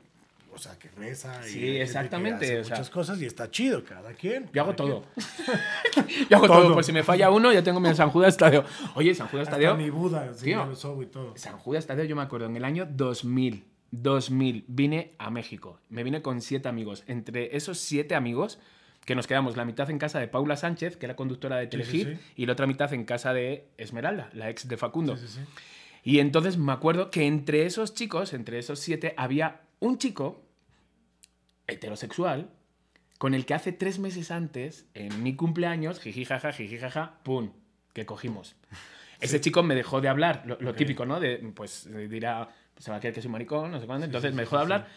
o sea, que reza y Sí, hay gente que exactamente, hace o sea. muchas cosas y está chido, cada quien. Yo hago todo. [LAUGHS] Yo hago todo. Todo. Por si me falla uno, ya tengo mi San Judas Tadeo. Oye, San Judas Tadeo. mi Buda, sí, Tío. y todo. San Judas Tadeo, yo me acuerdo, en el año 2000. 2000. Vine a México. Me vine con siete amigos. Entre esos siete amigos, que nos quedamos la mitad en casa de Paula Sánchez, que era conductora de sí, Telehit, sí. y la otra mitad en casa de Esmeralda, la ex de Facundo. Sí, sí, sí. Y entonces me acuerdo que entre esos chicos, entre esos siete, había un chico heterosexual con el que hace tres meses antes, en mi cumpleaños, jiji jaja, jiji jaja, pum, que cogimos. [LAUGHS] Ese chico me dejó de hablar, lo, típico, ¿no? De, pues eh, dirá, se va a creer que soy maricón, no sé cuándo, entonces sí, me dejó de hablar.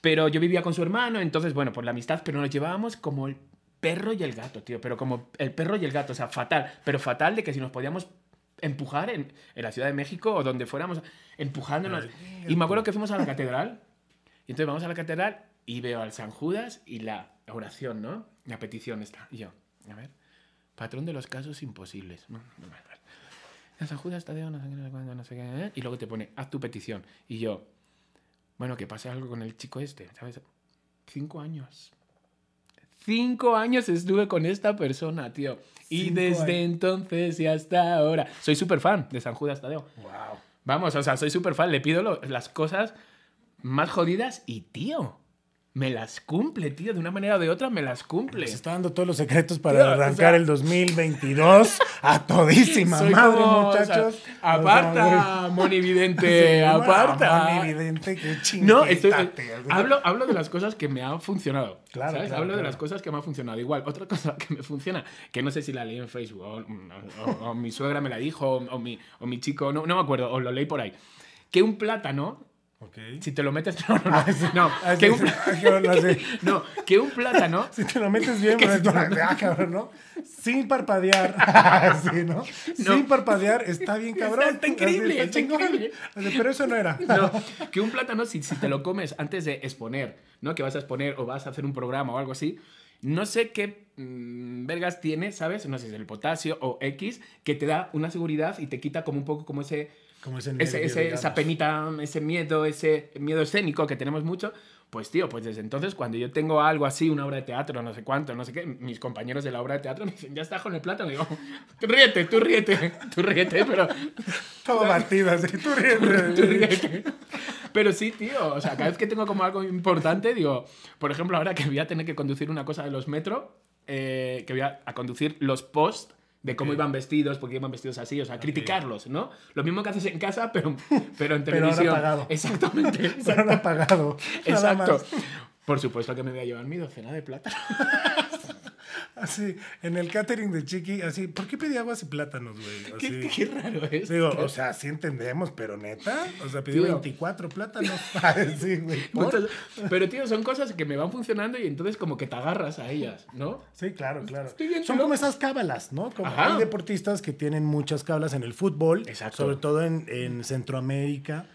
Pero yo vivía con su hermano, entonces, bueno, por la amistad, pero nos llevábamos como el perro y el gato, tío, pero como el perro y el gato, o sea, fatal, pero fatal de que si nos podíamos empujar en, en la Ciudad de México o donde fuéramos, empujándonos. Ay, Y me acuerdo que fuimos a la catedral, y entonces vamos a la catedral y veo al San Judas y la oración, ¿no? La petición está. Y yo, a ver, patrón de los casos imposibles. No, no, no, no. El San Judas Tadeo, no sé qué, no sé cuándo, no sé qué, ¿eh? Y luego te pone, haz tu petición. Y yo, bueno, que pase algo con el chico este, ¿sabes? Cinco años. Cinco años estuve con esta persona, tío. Y Cinco desde años. entonces y hasta ahora. Soy súper fan de San Judas Tadeo. Wow. Vamos, o sea, soy súper fan. Le pido lo- las cosas más jodidas y, tío, me las cumple, tío. De una manera o de otra me las cumple. Les está dando todos los secretos para Tío, o arrancar sea- el 2022 a [LAUGHS] todísima Soy madre, como, o sea, muchachos. aparta, monividente, [LAUGHS] aparta. evidente, qué No, estoy, hablo, hablo de las cosas que me han funcionado. Claro, ¿sabes? claro, hablo de claro. las cosas que me han funcionado. Igual, otra cosa que me funciona, que no sé si la leí en Facebook, o, o- o mi suegra me la dijo, o, o mi, o mi chico, no, no me acuerdo, o lo leí por ahí. Que un plátano, Si te lo metes. No, [LAUGHS] no, no. no, Ah, que un. Ah, [LAUGHS] que no que un plátano. [LAUGHS] Si te lo metes bien, Que pues, ah, cabrón, ¿no? Sin parpadear. sí, ¿no? Sin parpadear, está bien cabrón. Está increíble, está Pero eso no era. No, que un plátano, si, si te lo comes antes de exponer, ¿no? Que vas a exponer o vas a hacer un programa o algo así, no sé qué mm, vergas tiene, ¿sabes? No sé si es el potasio o X, que te da una seguridad y te quita como un poco como ese, Como ese, esa penita, ese miedo, ese miedo escénico que tenemos mucho. Pues tío, pues desde entonces cuando yo tengo algo así, una obra de teatro, no sé cuánto, no sé qué, mis compañeros de la obra de teatro [LAUGHS] me dicen, ya está con el plátano. Y digo, tú ríete, tú ríete, [LAUGHS] tú ríete, pero [LAUGHS] Todo batido, así. Tú ríes. Tú ríete. Pero sí, tío, o sea, cada vez que tengo como algo importante, digo, por ejemplo, ahora que voy a tener que conducir una cosa de los metro, eh, que voy a, a conducir los posts de cómo iban vestidos, porque iban vestidos así, o sea, criticarlos, ¿no? Lo mismo que haces en casa, pero, [LAUGHS] pero en Pero ahora televisión. pagado. Exactamente. Pero ha pagado. Nada Exacto. Por supuesto que me voy a llevar mi docena de plata. [LAUGHS] Así, en el catering de Chiqui, así, ¿por qué pedí aguas y plátanos, güey? [LAUGHS] ¿Qué, Así. qué raro es. Digo, o sea, sí entendemos, pero neta, o sea, Tío. 24 plátanos. [LAUGHS] Sí, güey. ¿por? Muchas- Pero, tío, son cosas que me van funcionando y entonces como que te agarras a ellas, ¿no? Sí, claro, claro. Estoy bien Son como esas cábalas, ¿no? Como Ajá. hay deportistas que tienen muchas cábalas en el fútbol, Exacto. sobre todo en, en Centroamérica.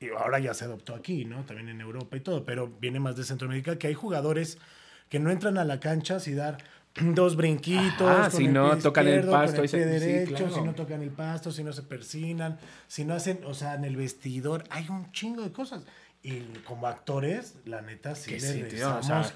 Y ahora ya se adoptó aquí, ¿no? También en Europa y todo, pero viene más de Centroamérica, que hay jugadores que no entran a la cancha sin dar [CLEARS THROAT] dos brinquitos. Con si el no tocan el pasto y se- pie sí, derecho, claro. si no tocan el pasto, si no se persinan, si no hacen, o sea, en el vestidor, hay un chingo de cosas. Y como actores, la neta, sí sí, tío, o sea,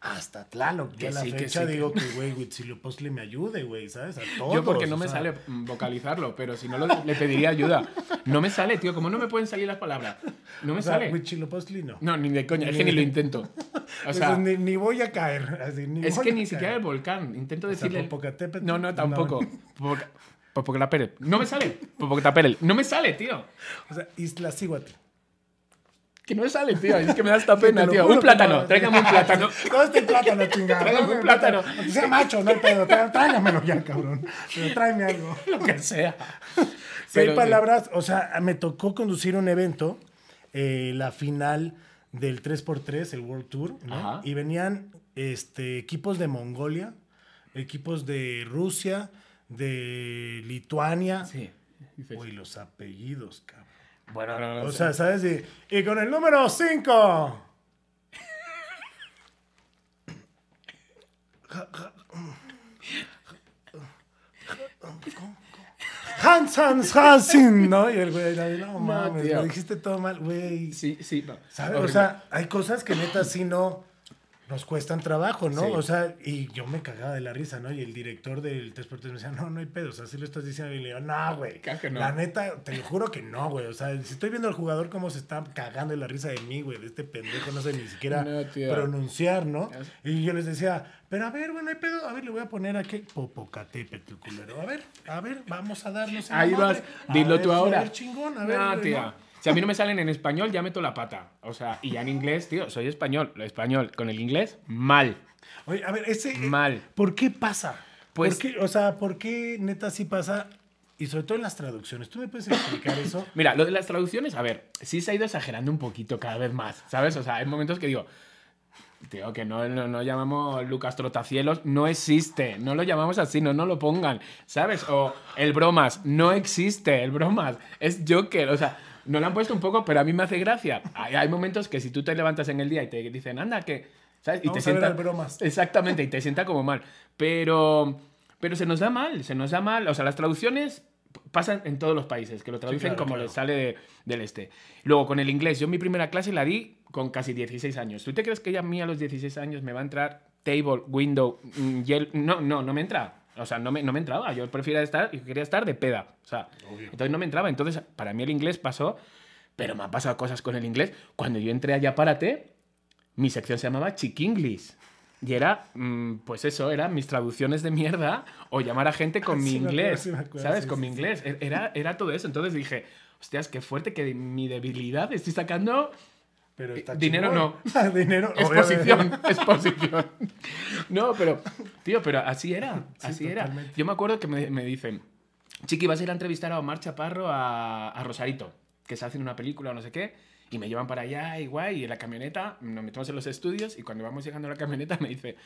hasta Tlaloc. Yo a la sí, que fecha sí, que- digo que, güey, [LAUGHS] Huitzilopochtli me ayude, güey, ¿sabes? A todos. Yo porque no me sea, sale [LAUGHS] vocalizarlo, pero si no lo- le pediría ayuda. No me sale, tío. ¿Cómo no me pueden salir las palabras? No me O sea, sale. Huitzilopochtli no. No, ni de coña. Es que ni lo [LAUGHS] intento. O sea, Entonces, ni, ni voy a caer. Así, ni es voy que a ni caer. siquiera el volcán. Intento O sea, decirle... Popocatépetl, No, no, no. tampoco. Popoca- Popocatépetl. No me sale. Popocatépetl. No me sale, tío. O sea, Iztaccíhuatl. Que no me sale, tío. Es que me da esta [LAUGHS] pena, tío. Un plátano. no. Tráigame un plátano. [LAUGHS] No, este plátano, chingada. Tráigame un plátano. Aunque sea macho, no hay pedo. Trá- Tráigamelo ya, cabrón. Pero tráeme algo. [LAUGHS] Lo que sea. Si hay sí. palabras, o sea, me tocó conducir un evento, eh, la final del 3x3, el World Tour, ¿no? Y venían este, equipos de Mongolia, equipos de Rusia, de Lituania. Sí. Uy, los apellidos, cabrón. Bueno, no, no, O sea, ¿sabes? Y, y con el número 5. [LAUGHS] Hans Hans Hansin, ¿no? Y el güey, no, mames, tío. lo dijiste todo mal, güey. Sí, sí. no. ¿Sabes? O sea, hay cosas que neta sí no nos cuestan trabajo, ¿no? Sí. O sea, y yo me cagaba de la risa, ¿no? Y el director del 3x3 me decía, no, no hay pedo, o sea, sí lo estás diciendo. Y le digo, no, güey. No. La neta, te lo juro que no, güey. O sea, si estoy viendo al jugador cómo se está cagando de la risa de mí, güey, de este pendejo, no sé ni siquiera No, pronunciar, ¿no? Y yo les decía, pero a ver, güey, no hay pedo, a ver, le voy a poner aquí Popocatépetl, culero. A ver, a ver, vamos a darnos Ahí vas, A dilo tú a ahora. ver, chingón, a ver. ¿no? Si a mí no me salen en español, ya meto la pata. O sea, y ya en inglés, tío, soy español. Lo español con el inglés, mal. Oye, a ver, ese. Mal. ¿Por qué pasa? Pues- ¿Por qué, o sea, ¿por qué neta sí pasa? Y sobre todo en las traducciones. ¿Tú me puedes explicar eso? [LAUGHS] Mira, lo de las traducciones, a ver, sí se ha ido exagerando un poquito cada vez más, ¿sabes? O sea, hay momentos que digo, tío, que no, no, no llamamos Lucas Trotacielos, no existe, no lo llamamos así, no, no lo pongan, ¿sabes? O el bromas, no existe, el bromas, es Joker, o sea, no lo han puesto un poco, pero a mí me hace gracia. Hay, hay momentos que si tú te levantas en el día y te dicen, anda, que, ¿sabes? Y Vamos te a sienta, bromas. Exactamente, y te sienta como mal. Pero, pero se nos da mal, se nos da mal. O sea, las traducciones pasan en todos los países, que lo traducen claro, como claro. les sale de- del este. Luego, con el inglés, yo mi primera clase la di con casi 16 años. ¿Tú te crees que ya a mí a los 16 años me va a entrar table, window, mm, yel- No, no, no me entra. O sea, no me, no me entraba. Yo prefería estar, yo quería estar de peda. O sea, entonces no me entraba. Entonces, para mí el inglés pasó, pero me han pasado cosas con el inglés. Cuando yo entré allá, párate, mi sección se llamaba Chiquinglis. Y era, mm, pues eso, eran mis traducciones de mierda o llamar a gente con [LAUGHS] mi Sí me acuerdo, inglés. sí acuerdo, ¿Sabes? sí, con mi inglés. E- Era, era todo eso. Entonces dije, hostias, qué fuerte que mi debilidad estoy sacando Pero está Dinero chingón. [LAUGHS] Dinero. exposición. exposición. No, pero, tío, pero así era. Sí, Así era. totalmente. Yo me acuerdo que me, me dicen, Chiqui, vas a ir a entrevistar a Omar Chaparro a, a Rosarito, que está haciendo una película o no sé qué. Y me llevan para allá, igual, y en la camioneta nos metemos en los estudios y cuando vamos llegando a la camioneta me dice,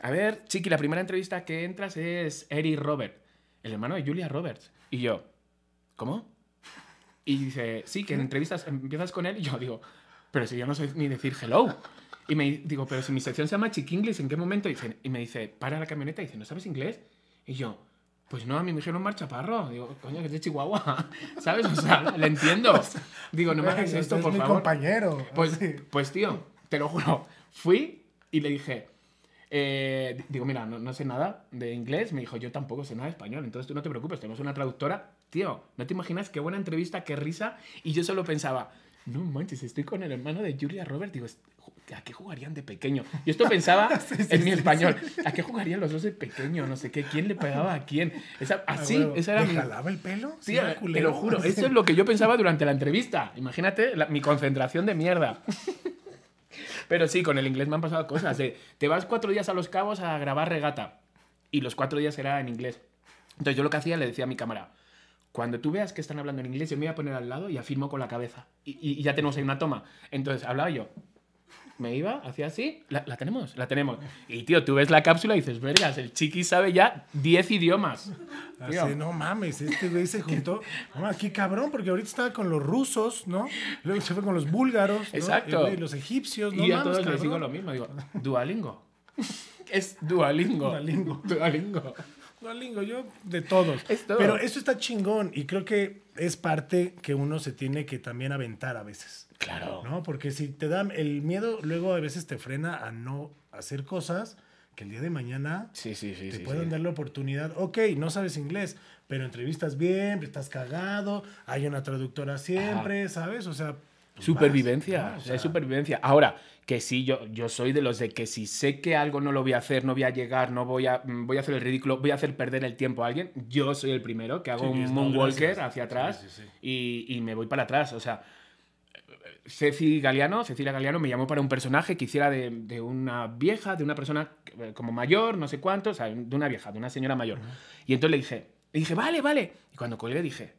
a ver, Chiqui, la primera entrevista que entras es Eric Robert, el hermano de Julia Roberts. Y yo, ¿cómo? Y dice, sí, que en entrevistas empiezas con él y yo digo, pero si yo no sé ni decir hello. Y me digo, pero si mi sección se llama Chiqui English, ¿en qué momento? Y, dice- y me dice, para la camioneta y dice, ¿no sabes inglés? Y yo, pues no, a mí me dijeron marcha parro. Digo, coño, que es de Chihuahua. [LAUGHS] ¿Sabes? O sea, le entiendo. Digo, no me hagas esto, es por mi favor. compañero. Pues, pues, tío, te lo juro. Fui y le dije, eh, digo, mira, no, no sé nada de inglés. Me dijo, yo tampoco sé nada de español. Entonces tú no te preocupes, tenemos una traductora. Tío, no te imaginas qué buena entrevista, qué risa. Y yo solo pensaba, no manches, estoy con el hermano de Julia Roberts. Digo, ¿a qué jugarían de pequeño? Y esto pensaba [LAUGHS] en mi español. ¿A qué jugarían los dos de pequeño? No sé qué. ¿Quién le pegaba a quién? Esa, Ah, así, huevo. esa era ¿Le mi... jalaba el pelo? Sí, era te lo juro, [LAUGHS] eso es lo que yo pensaba durante la entrevista. Imagínate la- mi concentración de mierda. [LAUGHS] Pero sí, con el inglés me han pasado cosas. de, te vas cuatro días a Los Cabos a grabar regata y los cuatro días era en inglés. Entonces yo lo que hacía, le decía a mi cámara, cuando tú veas que están hablando en inglés, yo me voy a poner al lado y afirmo con la cabeza. Y, y- y ya tenemos ahí una toma. Entonces hablaba yo. Me iba, hacía así, la, la tenemos, la tenemos. Y tío, tú ves la cápsula y dices, vergas, el chiqui sabe ya 10 idiomas. Así, no mames, este güey se juntó. [LAUGHS] No, aquí cabrón, porque ahorita estaba con los rusos, ¿no? Luego se fue con los búlgaros, ¿no? Exacto. Y, los egipcios, no y a mames, todos les cabrón. digo lo mismo, digo, Dualingo. [LAUGHS] es Dualingo. Duolingo. Duolingo. Duolingo, yo de todos. Es todo. Pero eso está chingón y creo que es parte que uno se tiene que también aventar a veces. Claro. ¿No? Porque si te da el miedo, luego a veces te frena a no hacer cosas que el día de mañana Sí, sí, sí. te pueden dar la oportunidad. Ok, no sabes inglés, pero entrevistas bien, estás cagado, hay una traductora siempre, ¿sabes? O sea. Supervivencia, es supervivencia. Ahora, que sí, yo, yo soy de los de que si sé que algo no lo voy a hacer, no voy a llegar, no voy a, mm, voy a hacer el ridículo, voy a hacer perder el tiempo a alguien, yo soy el primero que hago Sí, un no, moonwalker hacia atrás Sí, sí, sí. Y, y me voy para atrás. O sea, Ceci Galeano, Cecilia Galeano me llamó para un personaje que hiciera de, de una vieja, de una persona eh, como mayor, no sé cuánto, o sea, de una vieja, de una señora mayor. Y entonces le dije, le dije, vale, vale. Y cuando colgué dije,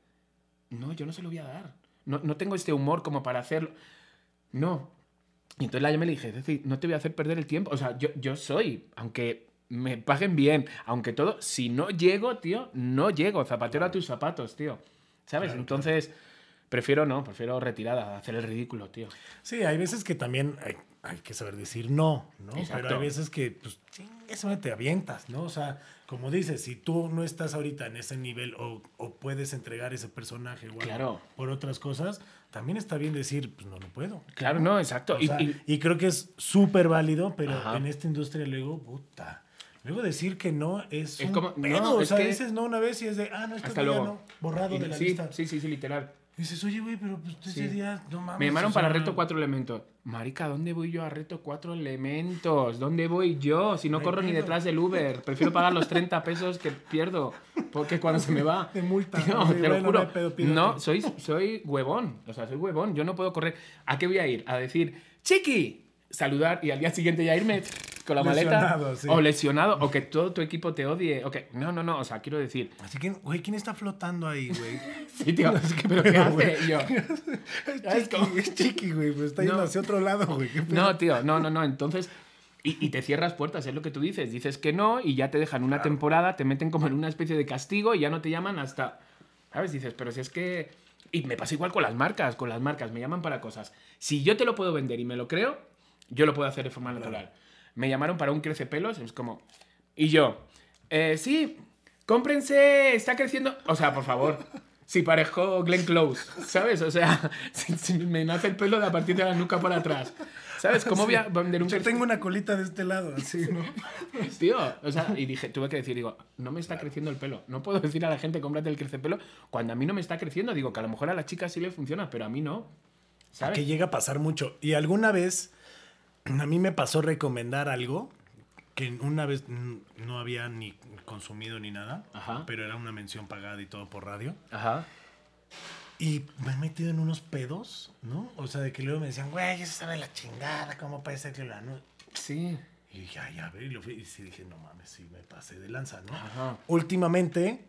no, yo no se lo voy a dar. No, no tengo este humor como para hacerlo. No. Y entonces la llamé y le dije, Ceci, no te voy a hacer perder el tiempo. O sea, yo, yo soy, aunque me paguen bien, aunque todo, si no llego, tío, no llego. Zapatero a tus zapatos, tío. ¿Sabes? Claro, Entonces, prefiero no, prefiero retirada, hacer el ridículo, tío. Sí, hay veces que también hay, hay que saber decir no, ¿no? Exacto. Pero hay veces que, pues, eso te avientas, ¿no? O sea, como dices, si tú no estás ahorita en ese nivel o, o puedes entregar ese personaje algo Claro. por otras cosas, también está bien decir, pues no, no puedo. Claro, no, exacto. Y- sea, y- y, creo que es súper válido, pero Ajá. en esta industria luego, puta. Luego decir que no es, Es un como- pedo. no, o sea, dices no una vez y es de, ah, no, luego. no, borrado Y- de la sí, lista. Sí, sí, sí, literal. Y dices, oye, güey, pero pues ese Sí. día, no mames. Me llamaron o para reto cuatro elementos. Marica, ¿dónde voy yo a reto cuatro elementos? ¿Dónde voy yo? Si no corro ni pedo. detrás del Uber. Prefiero pagar los 30 pesos que pierdo. Porque cuando se me va. [LAUGHS] De multa. Sí, te lo no juro. pedo. No, soy, soy huevón. O sea, soy huevón. Yo no puedo correr. ¿A qué voy a ir? A decir, chiqui, saludar y al día siguiente ya irme con la maleta. Lesionado, sí. O lesionado. O que todo tu equipo te odie. O que... No, no, no. O sea, quiero decir. Así que, güey, ¿quién está flotando ahí, güey? [LAUGHS] Sí, tío. ¿Pero qué Pero, hace? güey. Y yo, [LAUGHS] es chiqui, es chiqui, güey, pues está yendo No. hacia otro lado, güey. ¿qué? No, tío, no, no, no. Entonces, y, y te cierras puertas, es lo que tú dices. Dices que no y ya te dejan una temporada, te meten como en una especie de castigo y ya no te llaman hasta. ¿Sabes? Dices, pero si es que. Y me pasa igual con las marcas, con las marcas, me llaman para cosas. Si yo te lo puedo vender y me lo creo, yo lo puedo hacer de forma natural. Me llamaron para un crece pelos, es como. Y yo, eh, sí, cómprense, está creciendo. O sea, por favor. [LAUGHS] Si parezco Glenn Close, ¿sabes? O sea, [LAUGHS] si, si me nace el pelo de a partir de la nuca para atrás. ¿Sabes? ¿Cómo voy a vender un Yo tengo una colita de este lado, así, ¿no? [LAUGHS] Tío, o sea, y dije, tuve que decir, digo, no me está creciendo el pelo. No puedo decir a la gente, cómprate el crecepelo, cuando a mí no me está creciendo. Digo, que a lo mejor a la chica sí le funciona, pero a mí no. ¿Sabes? Que llega a pasar mucho. Y alguna vez, a mí me pasó recomendar algo que una vez no había ni consumido ni nada, Ajá. pero era una mención pagada y todo por radio. Ajá. Y me he metido en unos pedos, ¿no? O sea, de que luego me decían, güey, eso sabe la chingada, ¿cómo puede ser que lo anu-?" Sí. Y dije, ay, a ver, y, lo fui, y sí dije, no mames, sí me pasé de lanza, ¿no? Ajá. Últimamente,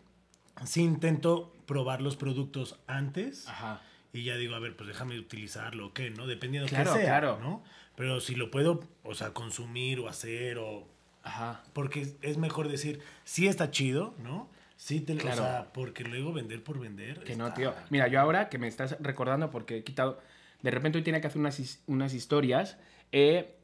sí intento probar los productos antes Ajá. y ya digo, a ver, pues déjame utilizarlo qué, ¿no? Dependiendo de Claro, qué sea, claro. ¿no? Pero si lo puedo, o sea, consumir o hacer o... Ajá. Porque es- mejor decir, sí está chido, ¿no? Sí, te, Claro. o sea, porque luego vender por vender. Que no, tío. Mira, yo ahora que me estás recordando porque he quitado. De repente hoy tenía que hacer unas, unas historias eh,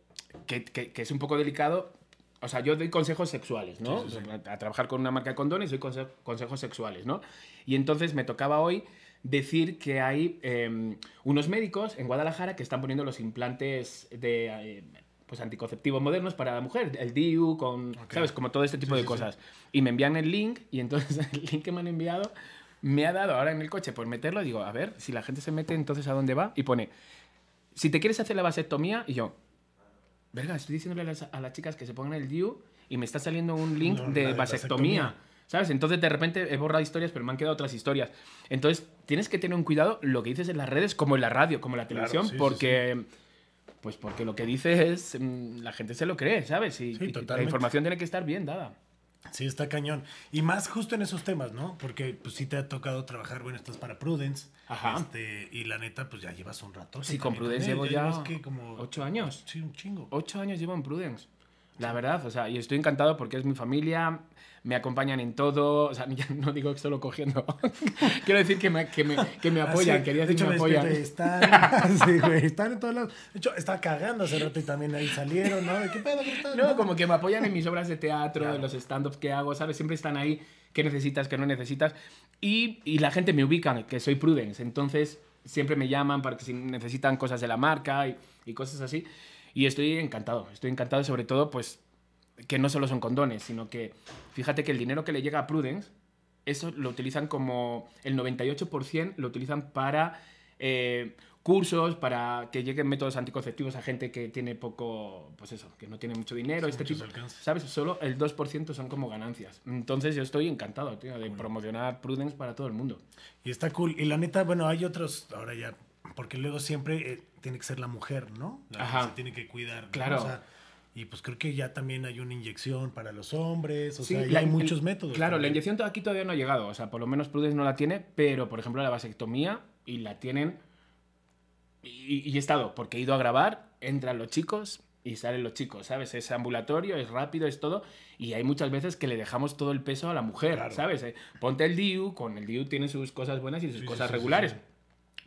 que, que- que es un poco delicado. O sea, yo doy consejos sexuales, ¿no? Sí, sí, sí. A, a trabajar con una marca de condones doy conse- consejos sexuales, ¿no? Y entonces me tocaba hoy decir que hay eh, unos médicos en Guadalajara que están poniendo los implantes de eh, pues anticonceptivos modernos para la mujer, el DIU, con, Ok. ¿sabes? Como todo este tipo Sí, de sí, sí. cosas. Y me envían el link y entonces [LAUGHS] el link que me han enviado me ha dado ahora en el coche por meterlo. Digo, a ver, si la gente se mete, entonces ¿a dónde va? Y pone, si te quieres hacer la vasectomía, y yo, verga, estoy diciéndole a las, a las chicas que se pongan el DIU y me está saliendo un link No, de vasectomía. vasectomía. ¿Sabes? Entonces de repente he borrado historias, pero me han quedado otras historias. Entonces tienes que tener un cuidado lo que dices en las redes, como en la radio, como en la Claro, televisión, sí, sí, porque... Pues porque lo que dices es. mm, La gente se lo cree, ¿sabes? Y, Sí, y la totalmente. información tiene que estar bien dada. Sí, está cañón. Y más justo en esos temas, ¿no? Porque pues sí te ha tocado trabajar, bueno, estás para Prudence. Ajá. Este, y la neta, pues ya llevas un rato. Sí, con Prudence llevo ya ¿qué? como ocho años. Sí, un chingo. Ocho años llevo en Prudence. La verdad, o sea, y estoy encantado porque es mi familia, me acompañan en todo, o sea, [LAUGHS] ya no digo que solo cogiendo. [LAUGHS] Quiero decir que me, que me, que me apoyan, Ah, sí. quería de decir hecho, que me apoyan. Están, [LAUGHS] sí, güey, están en todos lados. De hecho, estaba cagando hace rato y también ahí salieron, ¿no? ¿De ¿Qué pedo? ¿Qué pedo? No, como que me apoyan en mis obras de teatro, Claro. en los stand-ups que hago, ¿sabes? Siempre están ahí, qué necesitas, qué no necesitas. Y, y la gente me ubica, que soy Prudence. Entonces, siempre me llaman para que si necesitan cosas de la marca y, y cosas así. Y estoy encantado, estoy encantado, sobre todo, pues, que no solo son condones, sino que, fíjate que el dinero que le llega a Prudence, eso lo utilizan como, el 98% lo utilizan para eh, cursos, para que lleguen métodos anticonceptivos a gente que tiene poco, pues eso, que no tiene mucho dinero, Sí, este tipo. ¿Sabes? Solo el 2% son como ganancias. Entonces yo estoy encantado, tío, de promocionar Prudence para todo el mundo. Y está cool. Y la neta, bueno, hay otros, ahora ya, porque luego siempre eh, tiene que ser la mujer, ¿no? La Ajá. que se tiene que cuidar. ¿no? Claro. O sea, y pues creo que ya también hay una inyección para los hombres, o Sí, sea, ya la- hay el- muchos métodos. Claro, la también. inyección to- aquí todavía no ha llegado. O sea, por lo menos Prudence no la tiene, pero por ejemplo la vasectomía y la tienen. Y, y he estado, porque he ido a grabar, entran los chicos y salen los chicos, ¿sabes? Es ambulatorio, es rápido, es todo. Y hay muchas veces que le dejamos todo el peso a la mujer, Claro. ¿sabes? Eh, Ponte el DIU, con el DIU tiene sus cosas buenas y sus Sí, cosas sí, regulares.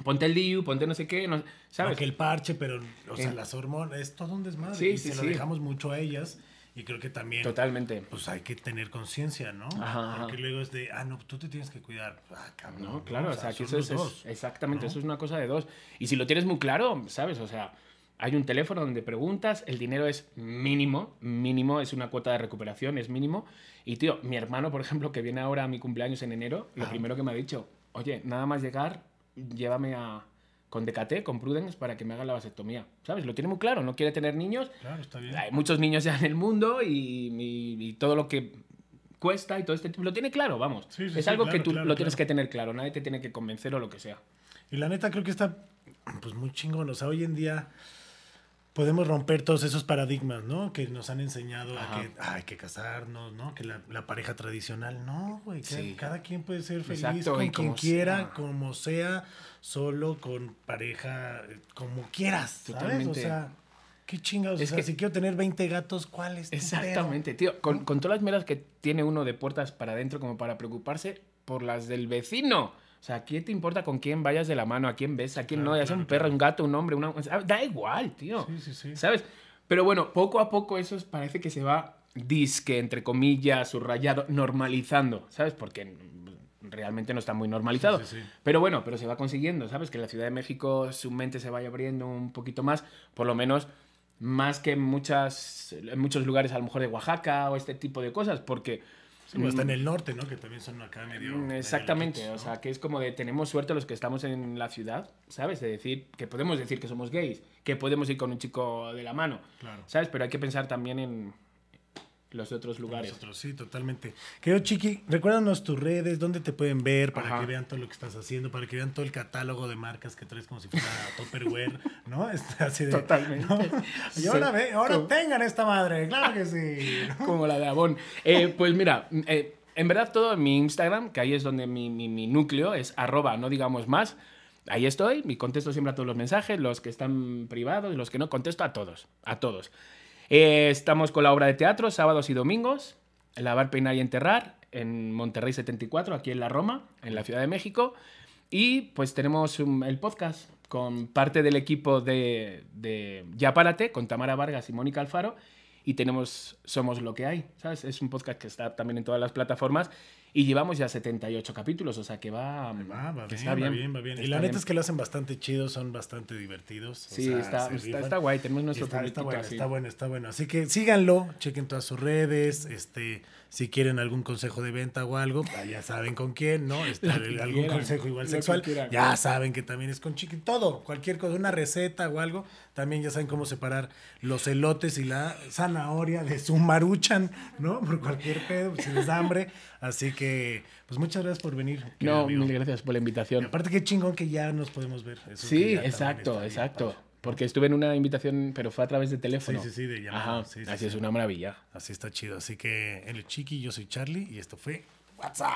Ponte el DIU, ponte no sé qué, no- ¿sabes? Aunque el parche, pero, o sea, Eh. las hormonas, es todo un desmadre. Sí, y sí, se lo sí. dejamos mucho a ellas. Y creo que también, Totalmente. pues hay que tener conciencia, ¿no? Ajá. Porque luego es de, ah, no, tú te tienes que cuidar. Ah, cabrón. No, claro, o sea, que son eso es, dos. exactamente, ¿no? eso es una cosa de dos. Y si lo tienes muy claro, ¿sabes? O sea, hay un teléfono donde preguntas, el dinero es mínimo, mínimo, es una cuota de recuperación, es mínimo. Y tío, mi hermano, por ejemplo, que viene ahora a mi cumpleaños en enero, lo primero que me ha dicho, oye, nada más llegar, llévame a con DKT, con Prudence, para que me haga la vasectomía. ¿Sabes? Lo tiene muy claro, no quiere tener niños. Claro, está bien. Hay muchos niños ya en el mundo y, y- y todo lo que cuesta y todo este tipo. Lo tiene claro, vamos. Sí, sí, es sí, algo claro, que tú claro, lo tienes claro. que tener claro. Nadie te tiene que convencer o lo que sea. Y la neta creo que está pues muy chingón. O sea, hoy en día podemos romper todos esos paradigmas, ¿no? Que nos han enseñado Ajá. a que "Ah, hay que casarnos, ¿no? Que la, la pareja tradicional, no, güey. Sí. Cada quien puede ser feliz Exacto, con quien quiera, sea. como sea, solo, con pareja, eh, como quieras, ¿sabes? O Totalmente. sea, qué chingados. Es o sea, que- si quiero tener 20 gatos, ¿cuál es? Exactamente, tío. Con, con todas las meras que tiene uno de puertas para adentro como para preocuparse por las del vecino. O sea, ¿qué te importa con quién vayas de la mano? ¿A quién ves? ¿A quién Claro, no? Ya sea claro, un perro, claro. un gato, un hombre, una... Da igual, tío. Sí, sí, sí. ¿Sabes? Pero bueno, poco a poco eso es- parece que se va disque, entre comillas, subrayado, normalizando, ¿sabes? Porque realmente no está muy normalizado. Sí, sí, sí. Pero bueno, pero se va consiguiendo, ¿sabes? Que en la Ciudad de México su mente se vaya abriendo un poquito más, por lo menos más que en, muchas, en muchos lugares, a lo mejor de Oaxaca o este tipo de cosas, porque... Sí, hasta en el norte, ¿no? Que también son acá medio. Mm, medio Exactamente, o sea, que es como de tenemos suerte los que estamos en la ciudad, ¿sabes? De decir que podemos decir que somos gays, que podemos ir con un chico de la mano, Claro. ¿sabes? Pero hay que pensar también en los otros lugares. Nosotros, sí, totalmente. Querido Chiqui, recuérdanos tus redes, dónde te pueden ver para Ajá. que vean todo lo que estás haciendo, para que vean todo el catálogo de marcas que traes como si fuera [LAUGHS] Tupperware, ¿no? Está así de, Totalmente. ¿no? Y ahora, Sí. ve, ahora Como- tengan esta madre, claro que sí. [LAUGHS] Como la de Avon. Eh, pues mira, eh, en verdad todo en mi Instagram, que ahí es donde mi, mi- mi núcleo es arroba, no digamos más. ahí estoy, y contesto siempre a todos los mensajes, los que están privados, los que no, contesto a todos, a todos. Eh, estamos con la obra de teatro, sábados y domingos, Lavar, Peinar y Enterrar, en Monterrey 74, aquí en la Roma, en la Ciudad de México. Y pues tenemos el podcast con parte del equipo de, de Ya Párate, con Tamara Vargas y Mónica Alfaro. Y tenemos Somos lo que hay, ¿sabes? Es un podcast que está también en todas las plataformas. Y llevamos ya 78 capítulos, o sea que va, Va, va que bien, está va bien, bien, va bien. Y la neta bien. es que lo hacen bastante chido, son bastante divertidos. o Sí, sea, está, se está, está guay, tenemos nuestro Está, está bueno, así. está bueno, está bueno. Así que síganlo, chequen todas sus redes, este, si quieren algún consejo de venta o algo, ya saben con quién, ¿no? [LAUGHS] Este, algún quieran, consejo igual sexual, quieran. ya saben que también es con chiqui, todo, cualquier cosa, una receta o algo, también ya saben cómo separar los elotes y la zanahoria de su maruchan, ¿no? Por cualquier pedo, si les da hambre. Así que, pues muchas gracias por venir. No, amigo. mil gracias por la Y invitación. aparte qué chingón que ya nos podemos ver. Eso Sí, exacto, bien exacto. Porque estuve en una invitación, pero fue a través de teléfono. Sí, sí, sí, de llamada. Ajá, Sí, sí, así sí. es una maravilla. Así está chido. Así que el chiqui, yo soy Charlie y esto fue WhatsApp.